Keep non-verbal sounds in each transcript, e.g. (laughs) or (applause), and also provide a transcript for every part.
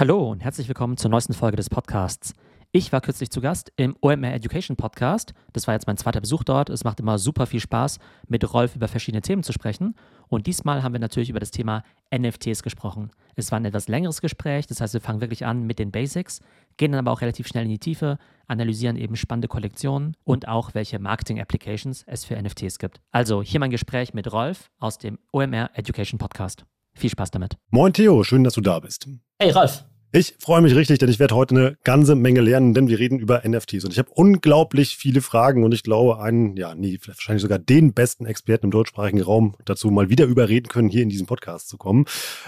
Hallo und herzlich willkommen zur neuesten Folge des Podcasts. Ich war kürzlich zu Gast im OMR Education Podcast. Das war jetzt mein zweiter Besuch dort. Es macht immer super viel Spaß, mit Rolf über verschiedene Themen zu sprechen. Und diesmal haben wir natürlich über das Thema NFTs gesprochen. Es war ein etwas längeres Gespräch, das heißt, wir fangen wirklich an mit den Basics, gehen dann aber auch relativ schnell in die Tiefe, analysieren eben spannende Kollektionen und auch welche Marketing-Applications es für NFTs gibt. Also hier mein Gespräch mit Rolf aus dem OMR Education Podcast. Viel Spaß damit. Moin Theo, schön, dass du da bist. Hey Rolf. Ich freue mich richtig, denn ich werde heute eine ganze Menge lernen, denn wir reden über NFTs. Und ich habe unglaublich viele Fragen und ich glaube, einen, ja, nie, wahrscheinlich sogar den besten Experten im deutschsprachigen Raum dazu mal wieder überreden können, hier in diesen Podcast zu kommen.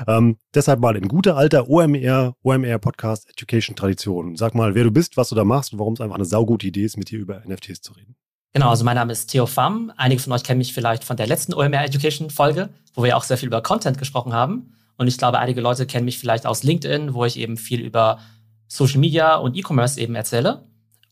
Ähm, deshalb mal in guter alter OMR, OMR Podcast Education Tradition. Sag mal, wer du bist, was du da machst und warum es einfach eine saugute Idee ist, mit dir über NFTs zu reden. Genau, also mein Name ist Theo Pham. Einige von euch kennen mich vielleicht von der letzten OMR Education Folge, wo wir auch sehr viel über Content gesprochen haben. Und ich glaube, einige Leute kennen mich vielleicht aus LinkedIn, wo ich eben viel über Social Media und E-Commerce eben erzähle.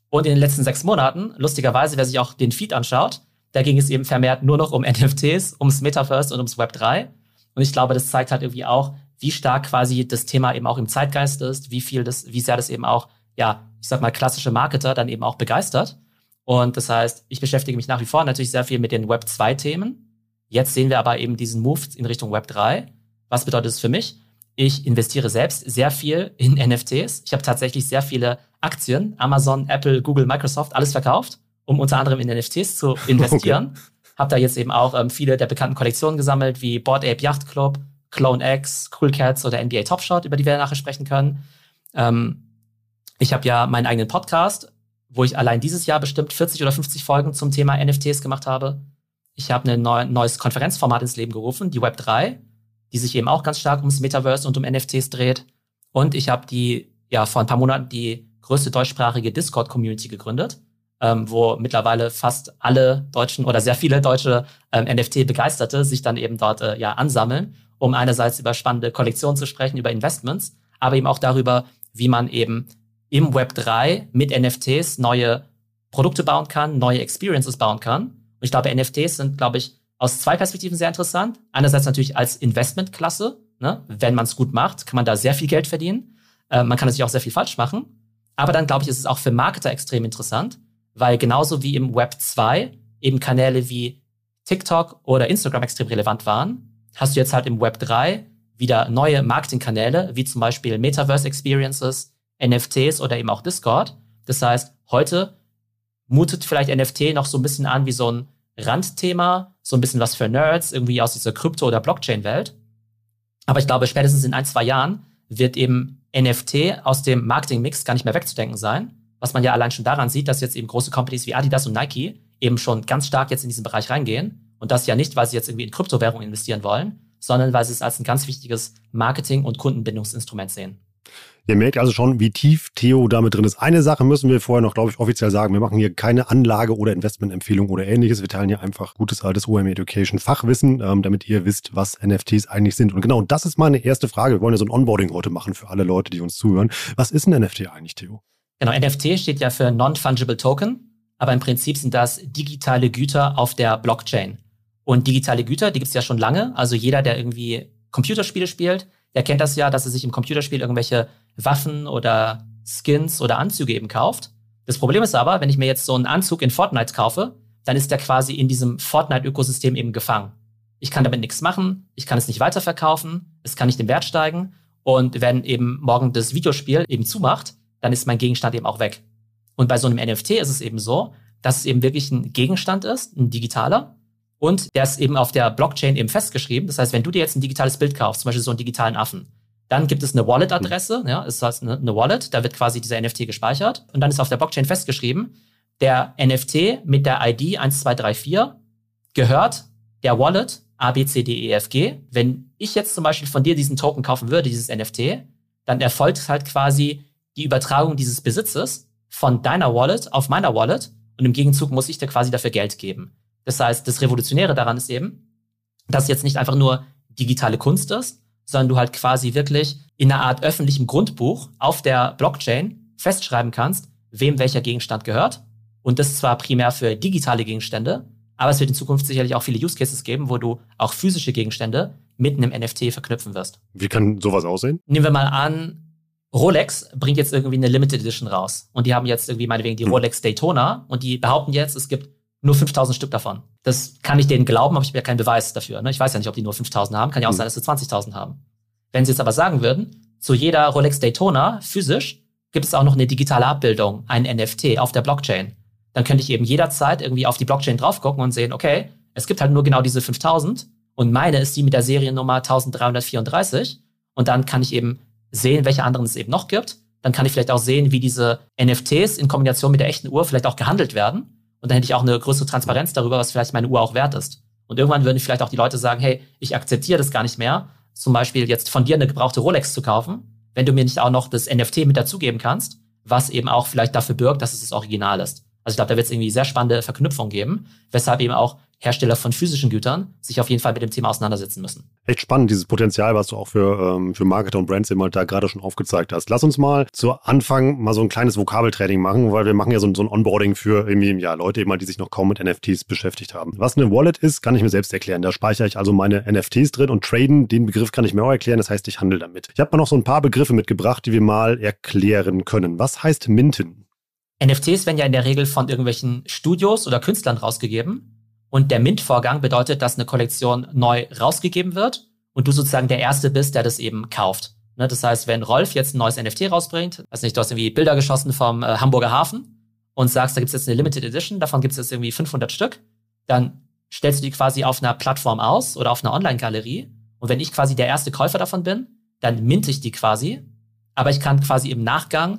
Und in den letzten sechs Monaten, lustigerweise, wer sich auch den Feed anschaut, da ging es eben vermehrt nur noch um (laughs) NFTs, ums Metaverse und ums Web 3. Und ich glaube, das zeigt halt irgendwie auch, wie stark quasi das Thema eben auch im Zeitgeist ist, wie viel das, wie sehr das eben auch, ja, ich sag mal, klassische Marketer dann eben auch begeistert. Und das heißt, ich beschäftige mich nach wie vor natürlich sehr viel mit den Web 2 Themen. Jetzt sehen wir aber eben diesen Move in Richtung Web 3. Was bedeutet es für mich? Ich investiere selbst sehr viel in (laughs) NFTs. Ich habe tatsächlich sehr viele Aktien, Amazon, Apple, Google, Microsoft, alles verkauft, um unter anderem in NFTs zu (laughs) investieren. Okay. Habe da jetzt eben auch ähm, viele der bekannten Kollektionen gesammelt, wie Board Ape Yacht Club, Clone X, Cool Cats oder NBA Top Shot, über die wir nachher sprechen können. Ähm, ich habe ja meinen eigenen Podcast, wo ich allein dieses Jahr bestimmt 40 oder 50 Folgen zum Thema NFTs gemacht habe. Ich habe ein neu, neues Konferenzformat ins Leben gerufen, die Web 3 die sich eben auch ganz stark ums Metaverse und um NFTs dreht. Und ich habe die, ja, vor ein paar Monaten die größte deutschsprachige Discord-Community gegründet, ähm, wo mittlerweile fast alle deutschen oder sehr viele deutsche ähm, NFT-Begeisterte sich dann eben dort äh, ja ansammeln, um einerseits über spannende Kollektionen zu sprechen, über Investments, aber eben auch darüber, wie man eben im Web 3 mit NFTs neue Produkte bauen kann, neue Experiences bauen kann. Und ich glaube, NFTs sind, glaube ich, aus zwei Perspektiven sehr interessant. Einerseits natürlich als Investmentklasse. Ne? Wenn man es gut macht, kann man da sehr viel Geld verdienen. Äh, man kann natürlich auch sehr viel falsch machen. Aber dann, glaube ich, ist es auch für Marketer extrem interessant, weil genauso wie im Web 2 eben Kanäle wie TikTok oder Instagram extrem relevant waren, hast du jetzt halt im Web 3 wieder neue Marketingkanäle, wie zum Beispiel Metaverse Experiences, NFTs oder eben auch Discord. Das heißt, heute mutet vielleicht NFT noch so ein bisschen an wie so ein Randthema, so ein bisschen was für Nerds, irgendwie aus dieser Krypto- oder Blockchain-Welt. Aber ich glaube, spätestens in ein, zwei Jahren wird eben NFT aus dem Marketing-Mix gar nicht mehr wegzudenken sein. Was man ja allein schon daran sieht, dass jetzt eben große Companies wie Adidas und Nike eben schon ganz stark jetzt in diesen Bereich reingehen. Und das ja nicht, weil sie jetzt irgendwie in Kryptowährungen investieren wollen, sondern weil sie es als ein ganz wichtiges Marketing- und Kundenbindungsinstrument sehen. Ihr merkt also schon, wie tief Theo damit drin ist. Eine Sache müssen wir vorher noch, glaube ich, offiziell sagen. Wir machen hier keine Anlage- oder Investmentempfehlung oder ähnliches. Wir teilen hier einfach gutes altes OM Education Fachwissen, ähm, damit ihr wisst, was NFTs eigentlich sind. Und genau, das ist meine erste Frage. Wir wollen ja so ein Onboarding heute machen für alle Leute, die uns zuhören. Was ist ein NFT eigentlich, Theo? Genau, NFT steht ja für Non-Fungible Token, aber im Prinzip sind das digitale Güter auf der Blockchain. Und digitale Güter, die gibt es ja schon lange. Also jeder, der irgendwie Computerspiele spielt, der kennt das ja, dass er sich im Computerspiel irgendwelche Waffen oder Skins oder Anzüge eben kauft. Das Problem ist aber, wenn ich mir jetzt so einen Anzug in Fortnite kaufe, dann ist der quasi in diesem Fortnite-Ökosystem eben gefangen. Ich kann damit nichts machen, ich kann es nicht weiterverkaufen, es kann nicht im Wert steigen. Und wenn eben morgen das Videospiel eben zumacht, dann ist mein Gegenstand eben auch weg. Und bei so einem NFT ist es eben so, dass es eben wirklich ein Gegenstand ist, ein digitaler, und der ist eben auf der Blockchain eben festgeschrieben. Das heißt, wenn du dir jetzt ein digitales Bild kaufst, zum Beispiel so einen digitalen Affen, dann gibt es eine Wallet-Adresse, ja, ist heißt eine, eine Wallet, da wird quasi dieser NFT gespeichert und dann ist auf der Blockchain festgeschrieben, der NFT mit der ID 1234 gehört der Wallet ABCDEFG. Wenn ich jetzt zum Beispiel von dir diesen Token kaufen würde, dieses NFT, dann erfolgt halt quasi die Übertragung dieses Besitzes von deiner Wallet auf meiner Wallet und im Gegenzug muss ich dir quasi dafür Geld geben. Das heißt, das Revolutionäre daran ist eben, dass es jetzt nicht einfach nur digitale Kunst ist, sondern du halt quasi wirklich in einer Art öffentlichem Grundbuch auf der Blockchain festschreiben kannst, wem welcher Gegenstand gehört. Und das zwar primär für digitale Gegenstände, aber es wird in Zukunft sicherlich auch viele Use Cases geben, wo du auch physische Gegenstände mit einem NFT verknüpfen wirst. Wie kann sowas aussehen? Nehmen wir mal an, Rolex bringt jetzt irgendwie eine Limited Edition raus. Und die haben jetzt irgendwie meinetwegen die hm. Rolex Daytona und die behaupten jetzt, es gibt nur 5000 Stück davon. Das kann ich denen glauben, aber ich habe ja keinen Beweis dafür. Ne? Ich weiß ja nicht, ob die nur 5000 haben. Kann ja auch hm. sein, dass sie 20.000 haben. Wenn sie jetzt aber sagen würden, zu jeder Rolex Daytona physisch gibt es auch noch eine digitale Abbildung, ein NFT auf der Blockchain. Dann könnte ich eben jederzeit irgendwie auf die Blockchain drauf gucken und sehen, okay, es gibt halt nur genau diese 5000 und meine ist die mit der Seriennummer 1334 und dann kann ich eben sehen, welche anderen es eben noch gibt. Dann kann ich vielleicht auch sehen, wie diese NFTs in Kombination mit der echten Uhr vielleicht auch gehandelt werden. Und dann hätte ich auch eine größere Transparenz darüber, was vielleicht meine Uhr auch wert ist. Und irgendwann würden vielleicht auch die Leute sagen, hey, ich akzeptiere das gar nicht mehr, zum Beispiel jetzt von dir eine gebrauchte Rolex zu kaufen, wenn du mir nicht auch noch das NFT mit dazugeben kannst, was eben auch vielleicht dafür birgt, dass es das Original ist. Also ich glaube, da wird es irgendwie sehr spannende Verknüpfungen geben, weshalb eben auch Hersteller von physischen Gütern sich auf jeden Fall mit dem Thema auseinandersetzen müssen. Echt spannend, dieses Potenzial, was du auch für, ähm, für Marketer und Brands immer da gerade schon aufgezeigt hast. Lass uns mal zu Anfang mal so ein kleines Vokabeltraining machen, weil wir machen ja so, so ein Onboarding für irgendwie, ja, Leute immer, die sich noch kaum mit NFTs beschäftigt haben. Was eine Wallet ist, kann ich mir selbst erklären. Da speichere ich also meine NFTs drin und traden, den Begriff kann ich mir auch erklären, das heißt, ich handle damit. Ich habe mal noch so ein paar Begriffe mitgebracht, die wir mal erklären können. Was heißt Minten? NFTs werden ja in der Regel von irgendwelchen Studios oder Künstlern rausgegeben. Und der Mint-Vorgang bedeutet, dass eine Kollektion neu rausgegeben wird und du sozusagen der Erste bist, der das eben kauft. Ne, das heißt, wenn Rolf jetzt ein neues NFT rausbringt, also nicht, du hast irgendwie Bilder geschossen vom äh, Hamburger Hafen und sagst, da gibt es jetzt eine Limited Edition, davon gibt es jetzt irgendwie 500 Stück, dann stellst du die quasi auf einer Plattform aus oder auf einer Online-Galerie. Und wenn ich quasi der erste Käufer davon bin, dann minte ich die quasi. Aber ich kann quasi im Nachgang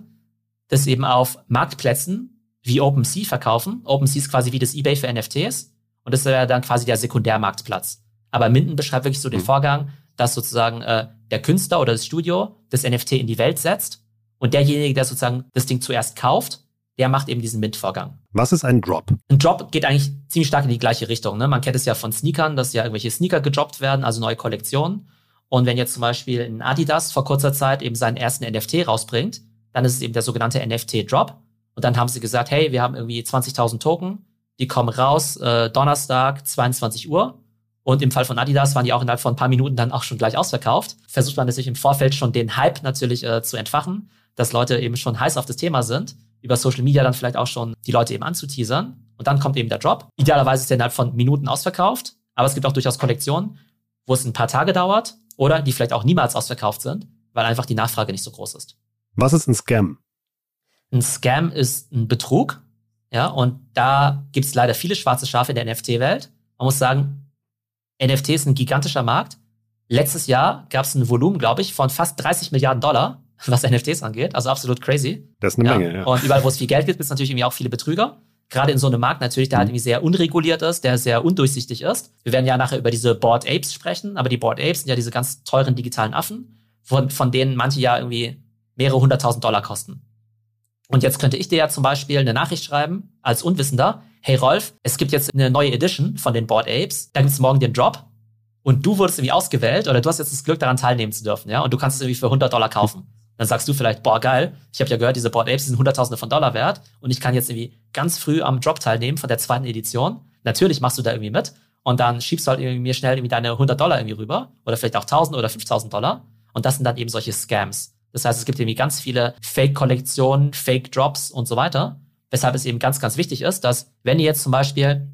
das eben auf Marktplätzen wie OpenSea verkaufen. OpenSea ist quasi wie das eBay für NFTs. Und das wäre dann quasi der Sekundärmarktplatz. Aber Minden beschreibt wirklich so den mhm. Vorgang, dass sozusagen äh, der Künstler oder das Studio das NFT in die Welt setzt und derjenige, der sozusagen das Ding zuerst kauft, der macht eben diesen Mint-Vorgang. Was ist ein Drop? Ein Drop geht eigentlich ziemlich stark in die gleiche Richtung. Ne? Man kennt es ja von Sneakern, dass ja irgendwelche Sneaker gedroppt werden, also neue Kollektionen. Und wenn jetzt zum Beispiel ein Adidas vor kurzer Zeit eben seinen ersten NFT rausbringt, dann ist es eben der sogenannte NFT-Drop. Und dann haben sie gesagt, hey, wir haben irgendwie 20.000 Token, die kommen raus äh, Donnerstag 22 Uhr. Und im Fall von Adidas waren die auch innerhalb von ein paar Minuten dann auch schon gleich ausverkauft. Versucht man natürlich im Vorfeld schon den Hype natürlich äh, zu entfachen, dass Leute eben schon heiß auf das Thema sind, über Social Media dann vielleicht auch schon die Leute eben anzuteasern. Und dann kommt eben der Drop. Idealerweise ist der innerhalb von Minuten ausverkauft, aber es gibt auch durchaus Kollektionen, wo es ein paar Tage dauert oder die vielleicht auch niemals ausverkauft sind, weil einfach die Nachfrage nicht so groß ist. Was ist ein Scam? Ein Scam ist ein Betrug, ja, und da gibt es leider viele schwarze Schafe in der NFT-Welt. Man muss sagen, NFT ist ein gigantischer Markt. Letztes Jahr gab es ein Volumen, glaube ich, von fast 30 Milliarden Dollar, (laughs) was NFTs angeht. Also absolut crazy. Das ist eine ja. Menge, ja. Und überall, wo es viel Geld gibt, gibt es natürlich irgendwie auch viele Betrüger. Gerade in so einem Markt natürlich, der halt mhm. halt irgendwie sehr unreguliert ist, der sehr undurchsichtig ist. Wir werden ja nachher über diese Board Apes sprechen, aber die Board Apes sind ja diese ganz teuren digitalen Affen, von, von denen manche ja irgendwie mehrere hunderttausend Dollar kosten. Und jetzt könnte ich dir ja zum Beispiel eine Nachricht schreiben, als Unwissender, hey Rolf, es gibt jetzt eine neue Edition von den Board Apes, da gibt es morgen den Drop und du wurdest irgendwie ausgewählt oder du hast jetzt das Glück daran teilnehmen zu dürfen, ja, und du kannst es irgendwie für 100 Dollar kaufen. Dann sagst du vielleicht, boah, geil, ich habe ja gehört, diese Board Apes sind Hunderttausende von Dollar wert und ich kann jetzt irgendwie ganz früh am Drop teilnehmen von der zweiten Edition. Natürlich machst du da irgendwie mit und dann schiebst du halt irgendwie mir schnell irgendwie deine 100 Dollar irgendwie rüber oder vielleicht auch 1000 oder 5000 Dollar und das sind dann eben solche Scams. Das heißt, es gibt irgendwie ganz viele Fake-Kollektionen, Fake-Drops und so weiter. Weshalb es eben ganz, ganz wichtig ist, dass wenn ihr jetzt zum Beispiel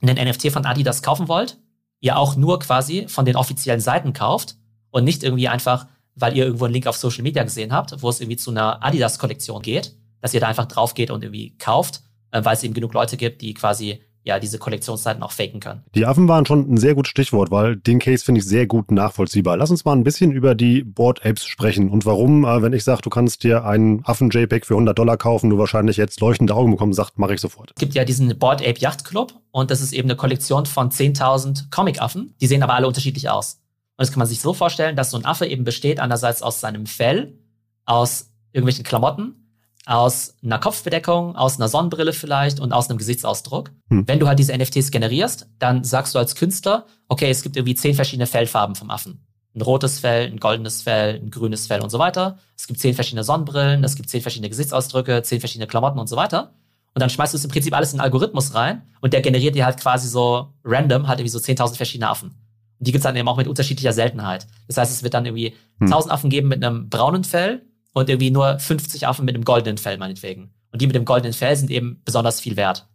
einen NFT von Adidas kaufen wollt, ihr auch nur quasi von den offiziellen Seiten kauft und nicht irgendwie einfach, weil ihr irgendwo einen Link auf Social Media gesehen habt, wo es irgendwie zu einer Adidas-Kollektion geht, dass ihr da einfach drauf geht und irgendwie kauft, äh, weil es eben genug Leute gibt, die quasi ja, diese Kollektionszeiten auch faken können. Die Affen waren schon ein sehr gutes Stichwort, weil den Case finde ich sehr gut nachvollziehbar. Lass uns mal ein bisschen über die Board Apes sprechen und warum, äh, wenn ich sage, du kannst dir einen Affen-JPEG für 100 Dollar kaufen, du wahrscheinlich jetzt leuchtende Augen bekommen, sagt, mache ich sofort. Es gibt ja diesen Board Ape Yacht Club und das ist eben eine Kollektion von 10.000 Comic-Affen. Die sehen aber alle unterschiedlich aus. Und das kann man sich so vorstellen, dass so ein Affe eben besteht einerseits aus seinem Fell, aus irgendwelchen Klamotten aus einer Kopfbedeckung, aus einer Sonnenbrille vielleicht und aus einem Gesichtsausdruck. Hm. Wenn du halt diese NFTs generierst, dann sagst du als Künstler, okay, es gibt irgendwie zehn verschiedene Fellfarben vom Affen. Ein rotes Fell, ein goldenes Fell, ein grünes Fell und so weiter. Es gibt zehn verschiedene Sonnenbrillen, es gibt zehn verschiedene Gesichtsausdrücke, zehn verschiedene Klamotten und so weiter. Und dann schmeißt du es im Prinzip alles in einen Algorithmus rein und der generiert dir halt quasi so random halt irgendwie so 10.000 verschiedene Affen. Und die gibt's dann eben auch mit unterschiedlicher Seltenheit. Das heißt, es wird dann irgendwie hm. 1000 Affen geben mit einem braunen Fell, und irgendwie nur 50 Affen mit einem goldenen Fell meinetwegen. Und die mit dem goldenen Fell sind eben besonders viel wert.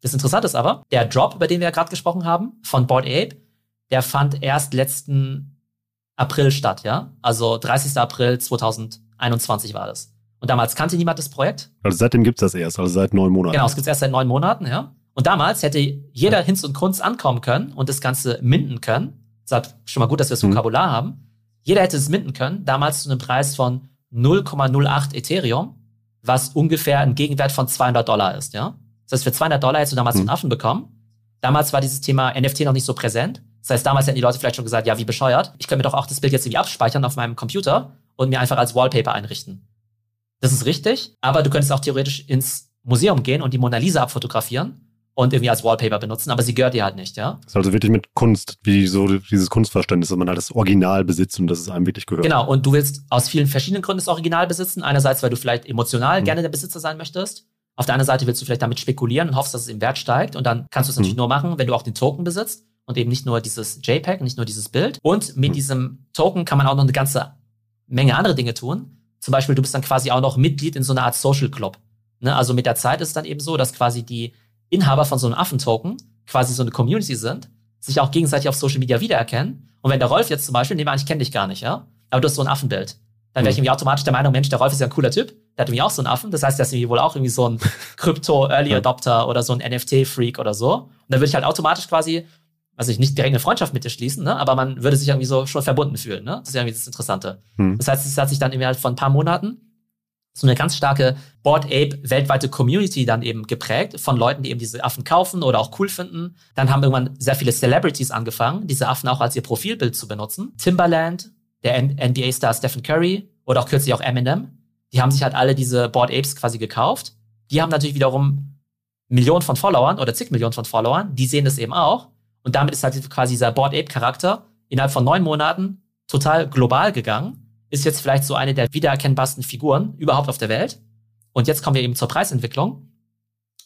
Das Interessante ist aber, der Drop, über den wir ja gerade gesprochen haben, von Board Ape, der fand erst letzten April statt, ja? Also 30. April 2021 war das. Und damals kannte niemand das Projekt. Also seitdem gibt es das erst, also seit neun Monaten. Genau, es gibt es erst seit neun Monaten, ja. Und damals hätte jeder Hinz und Kunst ankommen können und das Ganze minden können. Ist schon mal gut, dass wir das mhm. Vokabular mhm. haben. Jeder hätte es minden können, damals zu einem Preis von 0,08 Ethereum, was ungefähr ein Gegenwert von 200 Dollar ist, ja. Das heißt, für 200 Dollar hättest du damals mhm. einen Affen bekommen. Damals war dieses Thema NFT noch nicht so präsent. Das heißt, damals hätten die Leute vielleicht schon gesagt, ja, wie bescheuert. Ich könnte mir doch auch das Bild jetzt irgendwie abspeichern auf meinem Computer und mir einfach als Wallpaper einrichten. Das ist richtig, aber du könntest auch theoretisch ins Museum gehen und die Mona Lisa abfotografieren und irgendwie als Wallpaper benutzen, aber sie gehört dir halt nicht, ja. Das ist also wirklich mit Kunst, wie so dieses Kunstverständnis, dass man halt das Original besitzt und dass es einem wirklich gehört. Genau, und du willst aus vielen verschiedenen Gründen das Original besitzen. Einerseits, weil du vielleicht emotional mhm. gerne der Besitzer sein möchtest. Auf der anderen Seite willst du vielleicht damit spekulieren und hoffst, dass es im Wert steigt. Und dann kannst du es natürlich mhm. nur machen, wenn du auch den Token besitzt und eben nicht nur dieses JPEG, nicht nur dieses Bild. Und mit mhm. diesem Token kann man auch noch eine ganze Menge andere Dinge tun. Zum Beispiel, du bist dann quasi auch noch Mitglied in so einer Art Social Club. Ne? Also mit der Zeit ist es dann eben so, dass quasi die Inhaber von so einem Affentoken quasi so eine Community sind, sich auch gegenseitig auf Social Media wiedererkennen. Und wenn der Rolf jetzt zum Beispiel, nehmen wir an, ich kenne dich gar nicht, ja, aber du hast so ein Affenbild, dann wäre ich mhm. irgendwie automatisch der Meinung, Mensch, der Rolf ist ja ein cooler Typ, der hat irgendwie auch so einen Affen, das heißt, der ist irgendwie wohl auch irgendwie so ein (laughs) Crypto-Early Adopter oder so ein NFT-Freak oder so. Und dann würde ich halt automatisch quasi, also ich nicht direkt eine Freundschaft mit dir schließen, ne, aber man würde sich irgendwie so schon verbunden fühlen, ne? Das ist irgendwie das Interessante. Mhm. Das heißt, es hat sich dann irgendwie halt von ein paar Monaten so eine ganz starke Board Ape weltweite Community dann eben geprägt von Leuten, die eben diese Affen kaufen oder auch cool finden. Dann haben irgendwann sehr viele Celebrities angefangen, diese Affen auch als ihr Profilbild zu benutzen. Timbaland, der NBA-Star Stephen Curry oder auch kürzlich auch Eminem. Die haben sich halt alle diese Board Apes quasi gekauft. Die haben natürlich wiederum Millionen von Followern oder zig Millionen von Followern. Die sehen das eben auch. Und damit ist halt quasi dieser Board Ape Charakter innerhalb von neun Monaten total global gegangen ist jetzt vielleicht so eine der wiedererkennbarsten Figuren überhaupt auf der Welt. Und jetzt kommen wir eben zur Preisentwicklung.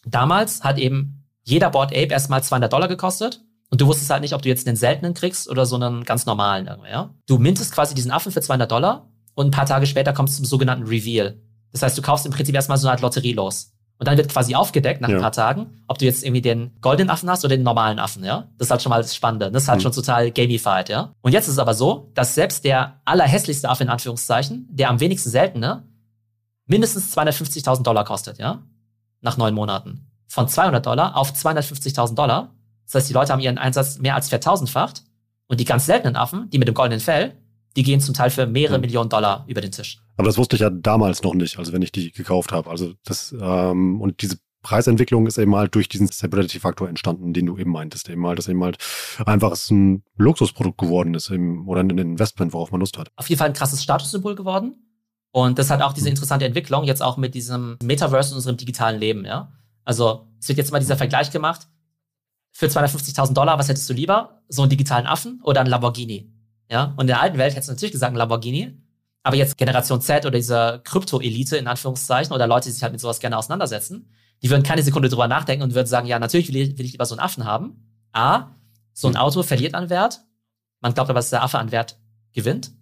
Damals hat eben jeder Board Ape erstmal 200 Dollar gekostet. Und du wusstest halt nicht, ob du jetzt einen seltenen kriegst oder so einen ganz normalen. Ja? Du mintest quasi diesen Affen für 200 Dollar und ein paar Tage später kommst du zum sogenannten Reveal. Das heißt, du kaufst im Prinzip erstmal so eine Art Lotterie los. Und dann wird quasi aufgedeckt nach ja. ein paar Tagen, ob du jetzt irgendwie den goldenen Affen hast oder den normalen Affen, ja. Das ist halt schon mal das Spannende. Das ist halt mhm. schon total gamified, ja. Und jetzt ist es aber so, dass selbst der allerhässlichste Affe in Anführungszeichen, der am wenigsten seltene, mindestens 250.000 Dollar kostet, ja. Nach neun Monaten. Von 200 Dollar auf 250.000 Dollar. Das heißt, die Leute haben ihren Einsatz mehr als vertausendfacht. Und die ganz seltenen Affen, die mit dem goldenen Fell, die gehen zum Teil für mehrere mhm. Millionen Dollar über den Tisch. Aber das wusste ich ja damals noch nicht, also wenn ich die gekauft habe. Also das, ähm, und diese Preisentwicklung ist eben halt durch diesen Stability-Faktor entstanden, den du eben meintest. Eben halt, dass eben halt einfach ein Luxusprodukt geworden ist eben, oder ein Investment, worauf man Lust hat. Auf jeden Fall ein krasses Statussymbol geworden. Und das hat auch diese mhm. interessante Entwicklung jetzt auch mit diesem Metaverse in unserem digitalen Leben, ja. Also es wird jetzt mal dieser Vergleich gemacht. Für 250.000 Dollar, was hättest du lieber? So einen digitalen Affen oder einen Lamborghini? Ja, und in der alten Welt hättest du natürlich gesagt, ein Lamborghini. Aber jetzt Generation Z oder diese Krypto-Elite in Anführungszeichen oder Leute, die sich halt mit sowas gerne auseinandersetzen, die würden keine Sekunde drüber nachdenken und würden sagen, ja, natürlich will ich, will ich lieber so einen Affen haben. A, so ein. Auto verliert an Wert. Man glaubt aber, dass der Affe an Wert gewinnt.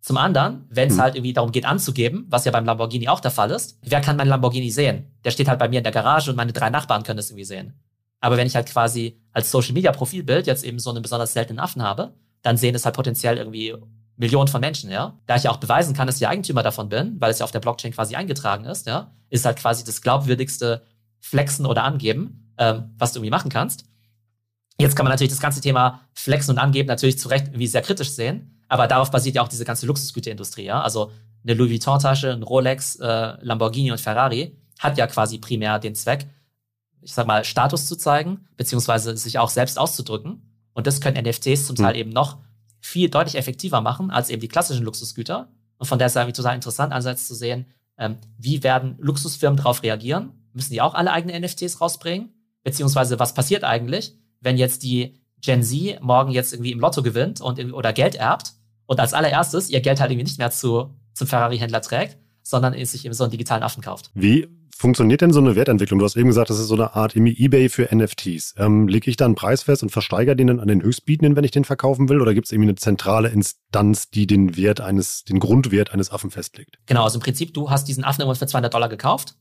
Zum anderen, wenn es hm. halt irgendwie darum geht anzugeben, was ja beim Lamborghini auch der Fall ist, wer kann mein Lamborghini sehen? Der steht halt bei mir in der Garage und meine drei Nachbarn können das irgendwie sehen. Aber wenn ich halt quasi als Social Media Profilbild jetzt eben so einen besonders seltenen Affen habe, dann sehen es halt potenziell irgendwie Millionen von Menschen, ja. Da ich ja auch beweisen kann, dass ich Eigentümer davon bin, weil es ja auf der Blockchain quasi eingetragen ist, ja, ist halt quasi das glaubwürdigste Flexen oder Angeben, ähm, was du irgendwie machen kannst. Jetzt kann man natürlich das ganze Thema Flexen und Angeben natürlich zu Recht irgendwie sehr kritisch sehen, aber darauf basiert ja auch diese ganze Luxusgüterindustrie, ja. Also eine Louis Vuitton-Tasche, ein Rolex, äh, Lamborghini und Ferrari hat ja quasi primär den Zweck, ich sag mal, Status zu zeigen, beziehungsweise sich auch selbst auszudrücken. Und das können NFTs zum Teil mhm. eben noch viel deutlich effektiver machen als eben die klassischen Luxusgüter. Und von daher ist es total interessant, einerseits zu sehen, ähm, wie werden Luxusfirmen darauf reagieren? Müssen die auch alle eigene NFTs rausbringen? Beziehungsweise was passiert eigentlich, wenn jetzt die Gen Z morgen jetzt irgendwie im Lotto gewinnt und oder Geld erbt und als allererstes ihr Geld halt irgendwie nicht mehr zu, zum Ferrari-Händler trägt, sondern sich eben so einen digitalen Affen kauft. Wie funktioniert denn so eine Wertentwicklung? Du hast eben gesagt, das ist so eine Art eBay für NFTs. Ähm, lege ich da einen Preis fest und versteigere den dann an den Höchstbietenden, wenn ich den verkaufen will? Oder gibt es irgendwie eine zentrale Instanz, die den Wert eines, den Grundwert eines Affen festlegt? Genau, also im Prinzip, du hast diesen Affen irgendwann für 200 Dollar gekauft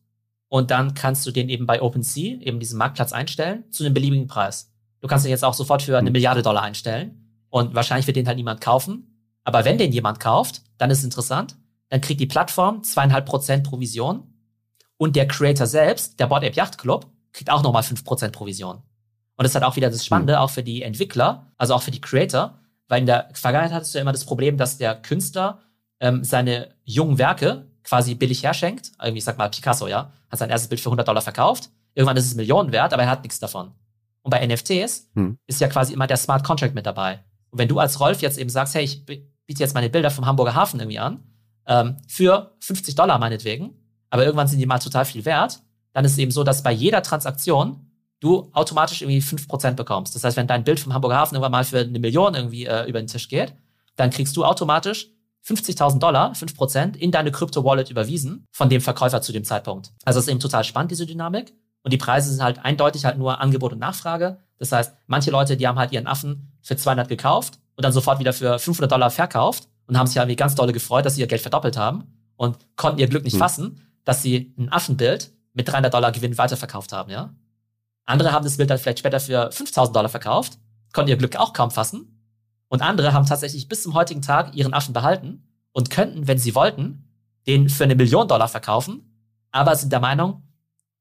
und dann kannst du den eben bei OpenSea, eben diesen Marktplatz einstellen, zu einem beliebigen Preis. Du kannst den jetzt auch sofort für eine hm. Milliarde Dollar einstellen und wahrscheinlich wird den halt niemand kaufen. Aber wenn den jemand kauft, dann ist es interessant, dann kriegt die Plattform zweieinhalb Prozent Provision und der Creator selbst, der Board Ape Yacht Club, kriegt auch nochmal 5% Provision. Und das ist halt auch wieder das Spannende, mhm. auch für die Entwickler, also auch für die Creator, weil in der Vergangenheit hattest du ja immer das Problem, dass der Künstler ähm, seine jungen Werke quasi billig herschenkt. Irgendwie, ich sag mal, Picasso, ja, hat sein erstes Bild für 100 Dollar verkauft. Irgendwann ist es Millionen wert, aber er hat nichts davon. Und bei NFTs hm. ist ja quasi immer der Smart Contract mit dabei. Und wenn du als Rolf jetzt eben sagst, hey, ich biete jetzt meine Bilder vom Hamburger Hafen irgendwie an, ähm, für 50 Dollar meinetwegen, aber irgendwann sind die mal total viel wert, dann ist es eben so, dass bei jeder Transaktion du automatisch irgendwie 5% bekommst. Das heißt, wenn dein Bild vom Hamburger Hafen irgendwann mal für eine Million irgendwie äh, über den Tisch geht, dann kriegst du automatisch 50.000 Dollar, 5%, in deine Krypto-Wallet überwiesen von dem Verkäufer zu dem Zeitpunkt. Also es ist eben total spannend, diese Dynamik. Und die Preise sind halt eindeutig halt nur Angebot und Nachfrage. Das heißt, manche Leute, die haben halt ihren Affen für 200 gekauft und dann sofort wieder für 500 Dollar verkauft und haben sich halt ganz dolle gefreut, dass sie ihr Geld verdoppelt haben und konnten ihr Glück nicht hm. fassen dass sie ein Affenbild mit 300 Dollar Gewinn weiterverkauft haben, ja. Andere haben das Bild dann vielleicht später für 5000 Dollar verkauft, konnten ihr Glück auch kaum fassen. Und andere haben tatsächlich bis zum heutigen Tag ihren Affen behalten und könnten, wenn sie wollten, den für eine Million Dollar verkaufen, aber sind der Meinung,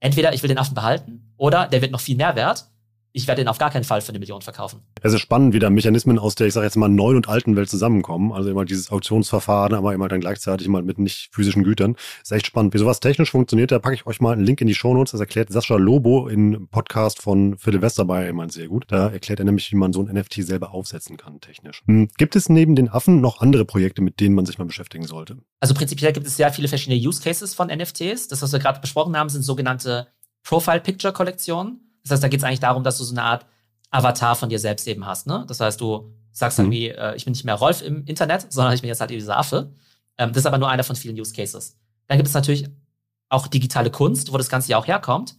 entweder ich will den Affen behalten oder der wird noch viel mehr wert ich werde den auf gar keinen Fall für eine Million verkaufen. Es ist spannend, wie da Mechanismen aus der, ich sage jetzt mal, neuen und alten Welt zusammenkommen. Also immer dieses Auktionsverfahren, aber immer dann gleichzeitig mal mit nicht physischen Gütern. Ist echt spannend. Wie sowas technisch funktioniert, da packe ich euch mal einen Link in die Shownotes. Das erklärt Sascha Lobo im Podcast von Philipp Westerbeyer immer sehr gut. Da erklärt er nämlich, wie man so ein NFT selber aufsetzen kann, technisch. Hm. Gibt es neben den Affen noch andere Projekte, mit denen man sich mal beschäftigen sollte? Also prinzipiell gibt es sehr viele verschiedene Use Cases von NFTs. Das, was wir gerade besprochen haben, sind sogenannte Profile Picture Kollektionen. Das heißt, da geht es eigentlich darum, dass du so eine Art Avatar von dir selbst eben hast. Ne? Das heißt, du sagst mhm. irgendwie, äh, ich bin nicht mehr Rolf im Internet, sondern ich bin jetzt halt dieser Affe. Ähm, das ist aber nur einer von vielen Use Cases. Dann gibt es natürlich auch digitale Kunst, wo das Ganze ja auch herkommt.